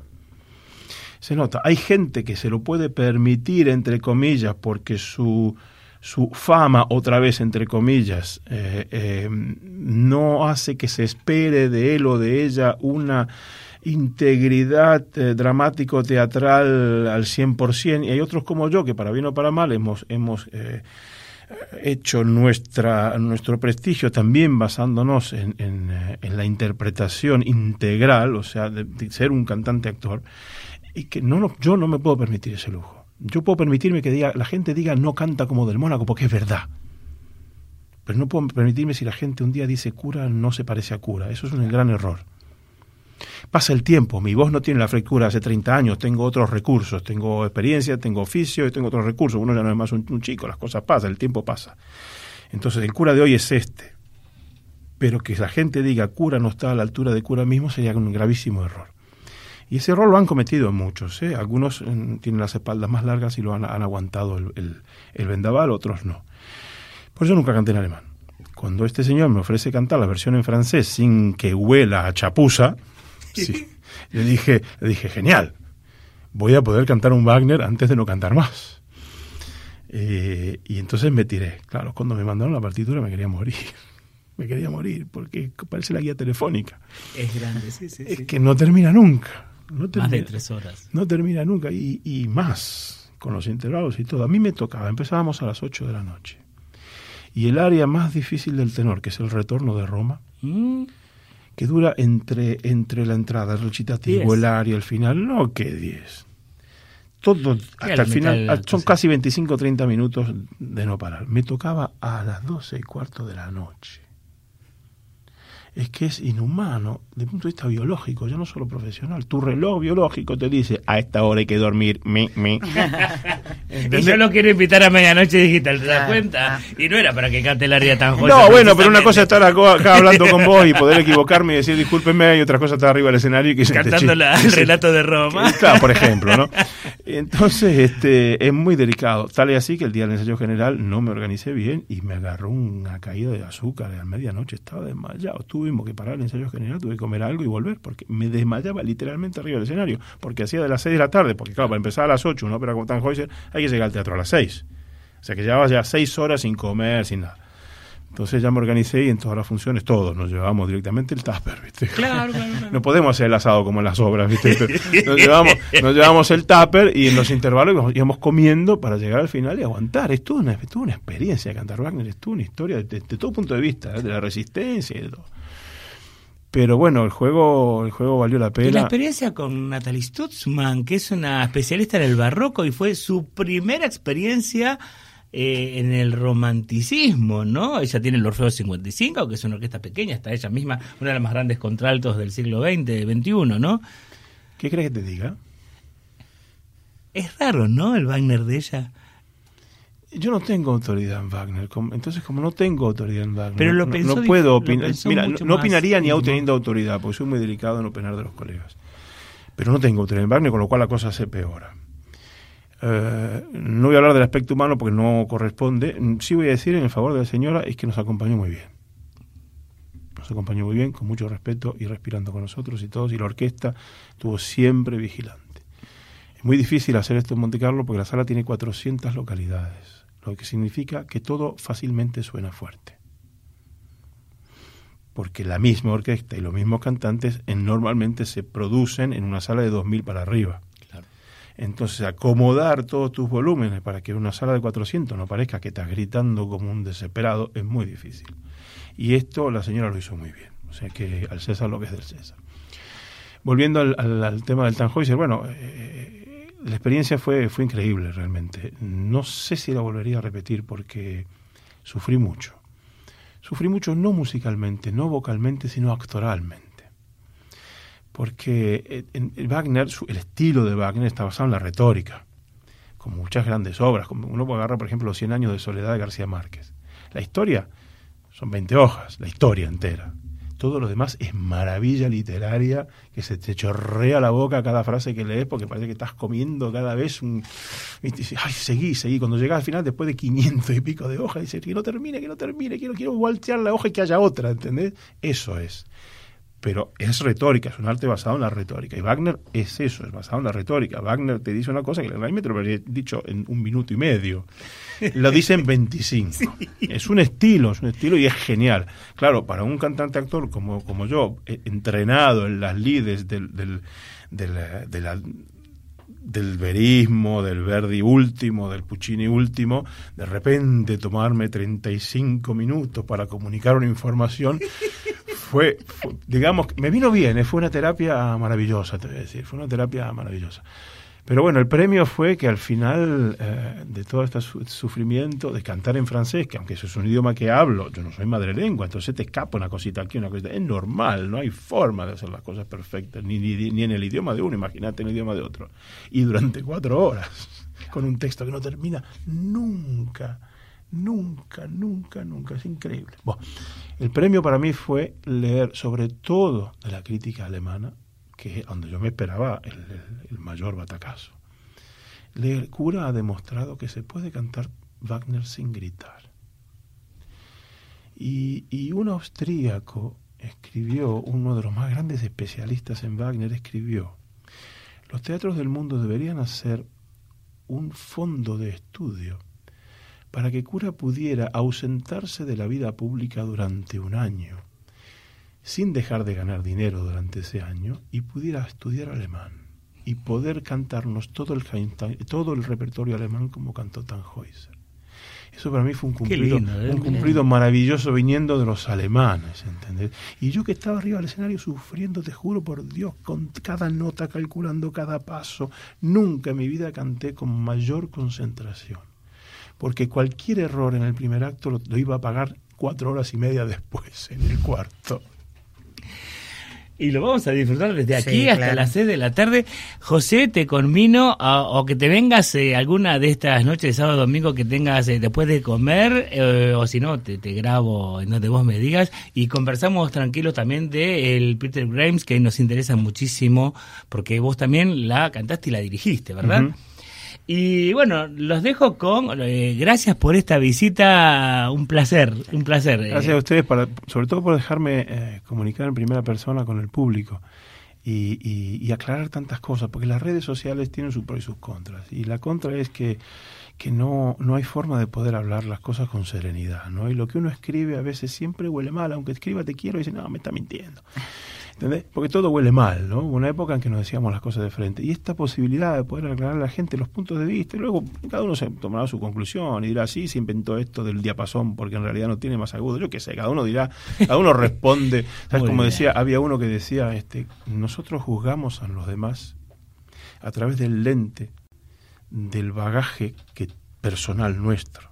A: Se nota. Hay gente que se lo puede permitir, entre comillas, porque su, su fama, otra vez, entre comillas, eh, eh, no hace que se espere de él o de ella una integridad eh, dramático-teatral al 100%, y hay otros como yo que para bien o para mal hemos, hemos eh, hecho nuestra, nuestro prestigio también basándonos en, en, eh, en la interpretación integral, o sea, de, de ser un cantante-actor, y que no, no, yo no me puedo permitir ese lujo. Yo puedo permitirme que diga, la gente diga no canta como del Mónaco porque es verdad. Pero no puedo permitirme si la gente un día dice cura no se parece a cura. Eso es un gran error. Pasa el tiempo, mi voz no tiene la frescura hace 30 años, tengo otros recursos, tengo experiencia, tengo oficio y tengo otros recursos. Uno ya no es más un, un chico, las cosas pasan, el tiempo pasa. Entonces el cura de hoy es este. Pero que la gente diga cura no está a la altura de cura mismo sería un gravísimo error. Y ese error lo han cometido muchos. ¿eh? Algunos mm, tienen las espaldas más largas y lo han, aguantado el, el- el vendaval, otros no. Por eso nunca canté en alemán. Cuando este señor me ofrece cantar la versión en francés sin que huela a chapuza, sí, le dije, le dije, genial, voy a poder cantar un Wagner antes de no cantar más. Eh, y entonces me tiré. Claro, cuando me mandaron la partitura me quería morir. Me quería morir porque parece la guía telefónica.
B: Es grande, sí, sí.
A: Es que no termina nunca. No
B: Más
A: termina,
B: de tres horas.
A: no termina nunca y, y más con los intervalos y todo. A mí me tocaba, empezábamos a las 8 de la noche. Y el área más difícil del tenor, que es el retorno de Roma,
B: Mm,
A: que dura entre, entre la entrada, el recitativo,
B: Diez.
A: el área, el final, no que 10. Todo hasta el final,
B: del-
A: son casi 25 o 30 minutos de no parar. Me tocaba a las 12 y cuarto de la noche. Es que es inhumano desde el punto de vista biológico, ya no solo profesional. Tu reloj biológico te dice a esta hora hay que dormir. Mi, mi.
B: Y yo lo quiero invitar a medianoche digital, ¿te das cuenta?
C: ah.
B: Y no era para que cante el área tan joya.
A: No, bueno, pero una cosa es estar acá, acá hablando con vos y poder equivocarme y decir discúlpenme, y otra cosa estar arriba del escenario y que se te
B: Cantando la- el relato de Roma.
A: Claro, por ejemplo, ¿no? Entonces, este, es muy delicado. Tal y así que el día del ensayo general no me organicé bien y me agarró una caída de azúcar a medianoche. Estaba desmayado. Tuvimos que parar el ensayo general, tuve que comer algo y volver porque me desmayaba literalmente arriba del escenario. Porque hacía de las 6 de la tarde, porque claro, para empezar a las 8, una ópera como Tannhäuser, hay que llegar al teatro a las 6. O sea que llevaba ya 6 horas sin comer, sin nada. Entonces ya me organicé y en todas las funciones todos nos llevamos directamente el tupper, ¿viste?
B: Claro, claro, claro.
A: No podemos hacer el asado como en las obras, ¿viste? Nos llevamos, nos llevamos el tupper y en los intervalos íbamos, íbamos comiendo para llegar al final y aguantar. Es toda una, una experiencia cantar Wagner, es toda una historia de, de todo punto de vista, ¿eh? de la resistencia y de todo. Pero bueno, el juego, el juego valió la
B: Y la
A: pena.
B: experiencia con Natalie Stutzman, que es una especialista en el barroco y fue su primera experiencia eh, en el romanticismo, ¿no? Ella tiene el Orfeo 55, que es una orquesta pequeña, está ella misma, una de las más grandes contraltos del siglo XX, XXI, ¿no?
A: ¿Qué crees que te diga?
B: Es raro, ¿no? El Wagner de ella.
A: Yo no tengo autoridad en Wagner, entonces como no tengo autoridad en Wagner,
B: Pero lo
A: no,
B: pensó
A: no
B: dif-
A: puedo opinar. Mira, no, opinaría ni aún teniendo autoridad, porque soy muy delicado en opinar de los colegas. Pero no tengo autoridad en Wagner, con lo cual la cosa se peora. Eh, no voy a hablar del aspecto humano porque no corresponde. Sí voy a decir en el favor de la señora es que nos acompañó muy bien. Nos acompañó muy bien, con mucho respeto y respirando con nosotros y todos. Y la orquesta estuvo siempre vigilante. Es muy difícil hacer esto en Monte Carlo porque la sala tiene 400 localidades, lo que significa que todo fácilmente suena fuerte. Porque la misma orquesta y los mismos cantantes en- normalmente se producen en una sala de 2.000 para arriba.
B: Claro.
A: Entonces, acomodar todos tus volúmenes para que en una sala de 400 no parezca que estás gritando como un desesperado es muy difícil. Y esto la señora lo hizo muy bien. O sea que al César lo que es del César. Volviendo al, al- al tema del Tannhäuser, bueno, eh, la experiencia fue, fue increíble realmente. No sé si la volvería a repetir porque sufrí mucho. Sufrí mucho no musicalmente, no vocalmente, sino actoralmente. Porque eh, Wagner, el estilo de Wagner está basado en la retórica, como muchas grandes obras. Como uno puede agarrar, por ejemplo, Los 100 años de soledad de García Márquez. La historia son 20 hojas, la historia entera. Todo lo demás es maravilla literaria que se te chorrea la boca cada frase que lees porque parece que estás comiendo cada vez un... Y ay, seguí, seguí. Cuando llegas al final, después de 500 y pico de hojas, dices, que no termine, que no termine, quiero, quiero voltear la hoja y que haya otra, ¿entendés? Eso es. Pero es retórica, es un arte basado en la retórica. Y Wagner es eso, es basado en la retórica. Wagner te dice una cosa que realmente lo habría dicho en un minuto y medio. Lo dice en 25. Es un estilo, es un estilo y es genial. Claro, para un cantante actor como, como yo, eh, entrenado en las lides del, del, del, de la- del verismo, del Verdi último, del Puccini último, de repente tomarme 35 minutos para comunicar una información, fue, digamos, me vino bien, eh, fue una terapia maravillosa, te voy a decir, fue una terapia maravillosa. Pero bueno, el premio fue que al final eh, de todo este su- sufrimiento de cantar en francés, que aunque eso es un idioma que hablo, yo no soy madre lengua, entonces te escapa una cosita aquí, una cosita. Es normal, no hay forma de hacer las cosas perfectas, ni, ni, ni en el idioma de uno, imagínate en el idioma de otro. Y durante cuatro horas, con un texto que no termina nunca, nunca, nunca, nunca. Es increíble. El premio para mí fue leer sobre todo de la crítica alemana, que es donde yo me esperaba el, mayor batacazo. El cura ha demostrado que se puede cantar Wagner sin gritar. Y, y un austríaco escribió, uno de los más grandes especialistas en Wagner, escribió, los teatros del mundo deberían hacer un fondo de estudio para que Cura pudiera ausentarse de la vida pública durante un año, sin dejar de ganar dinero durante ese año, y pudiera estudiar alemán y poder cantarnos todo el, Heinstein- todo el repertorio alemán como cantó Tannhäuser. Eso para mí fue un cumplido,
B: lindo, ¿eh?
A: un cumplido maravilloso viniendo de los alemanes, ¿entendés? Y yo que estaba arriba del escenario sufriendo, te juro por Dios, con cada nota, calculando cada paso, nunca en mi vida canté con mayor concentración. Porque cualquier error en el primer acto lo, lo iba a pagar cuatro horas y media después, en el cuarto.
B: Y lo vamos a disfrutar desde aquí
C: Sí,
B: hasta
C: claro.
B: las 6 de la tarde. José, te conmino a- o que te vengas eh, alguna de estas noches de sábado domingo que tengas eh, después de comer, eh, o si no, te, te grabo en donde vos me digas y conversamos tranquilos también de el Peter Grimes, que nos interesa muchísimo, porque vos también la cantaste y la dirigiste, ¿verdad? Y bueno, los dejo con eh, gracias por esta visita, un placer, un placer. eh.
A: Gracias a ustedes, para, sobre todo por dejarme eh, comunicar en primera persona con el público y, y- y aclarar tantas cosas, porque las redes sociales tienen sus pros y sus contras. Y la contra es que, que no, no hay forma de poder hablar las cosas con serenidad. ¿no? Y lo que uno escribe a veces siempre huele mal, aunque escriba te quiero y dice, no, me está mintiendo. ¿Entendés? Porque todo huele mal, ¿no? Hubo una época en que nos decíamos las cosas de frente. Y esta posibilidad de poder aclarar a la gente los puntos de vista, y luego cada uno se tomará su conclusión y dirá, sí, se inventó esto del diapasón porque en realidad no tiene más agudo. Yo qué sé, cada uno dirá, cada uno responde. ¿Sabes? Como decía, había uno que decía, este, nosotros juzgamos a los demás a través del lente del bagaje que, personal nuestro.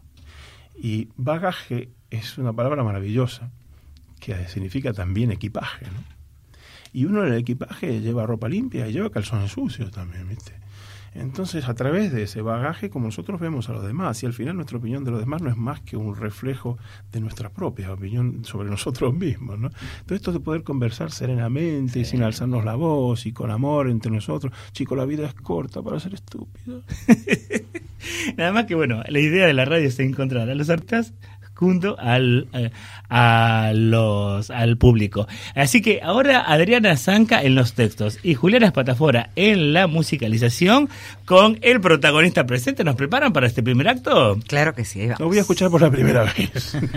A: Y bagaje es una palabra maravillosa que significa también equipaje, ¿no? Y uno en el equipaje lleva ropa limpia y lleva calzones sucios también, ¿viste? Entonces, a través de ese bagaje, como nosotros vemos a los demás, y al final nuestra opinión de los demás no es más que un reflejo de nuestra propia opinión sobre nosotros mismos, ¿no? Entonces, esto de poder conversar serenamente y sin alzarnos la voz y con amor entre nosotros, chico, la vida es corta para ser estúpido.
B: Nada más que bueno, la idea de la radio es encontrar a los artistas junto al eh, a los al público. Así que ahora Adriana Zanca en los textos y Juliana Espatafora en la musicalización con el protagonista presente. ¿Nos preparan para este primer acto?
C: Claro que sí. ahí
A: Lo
C: vamos.
A: voy a escuchar por la primera vez.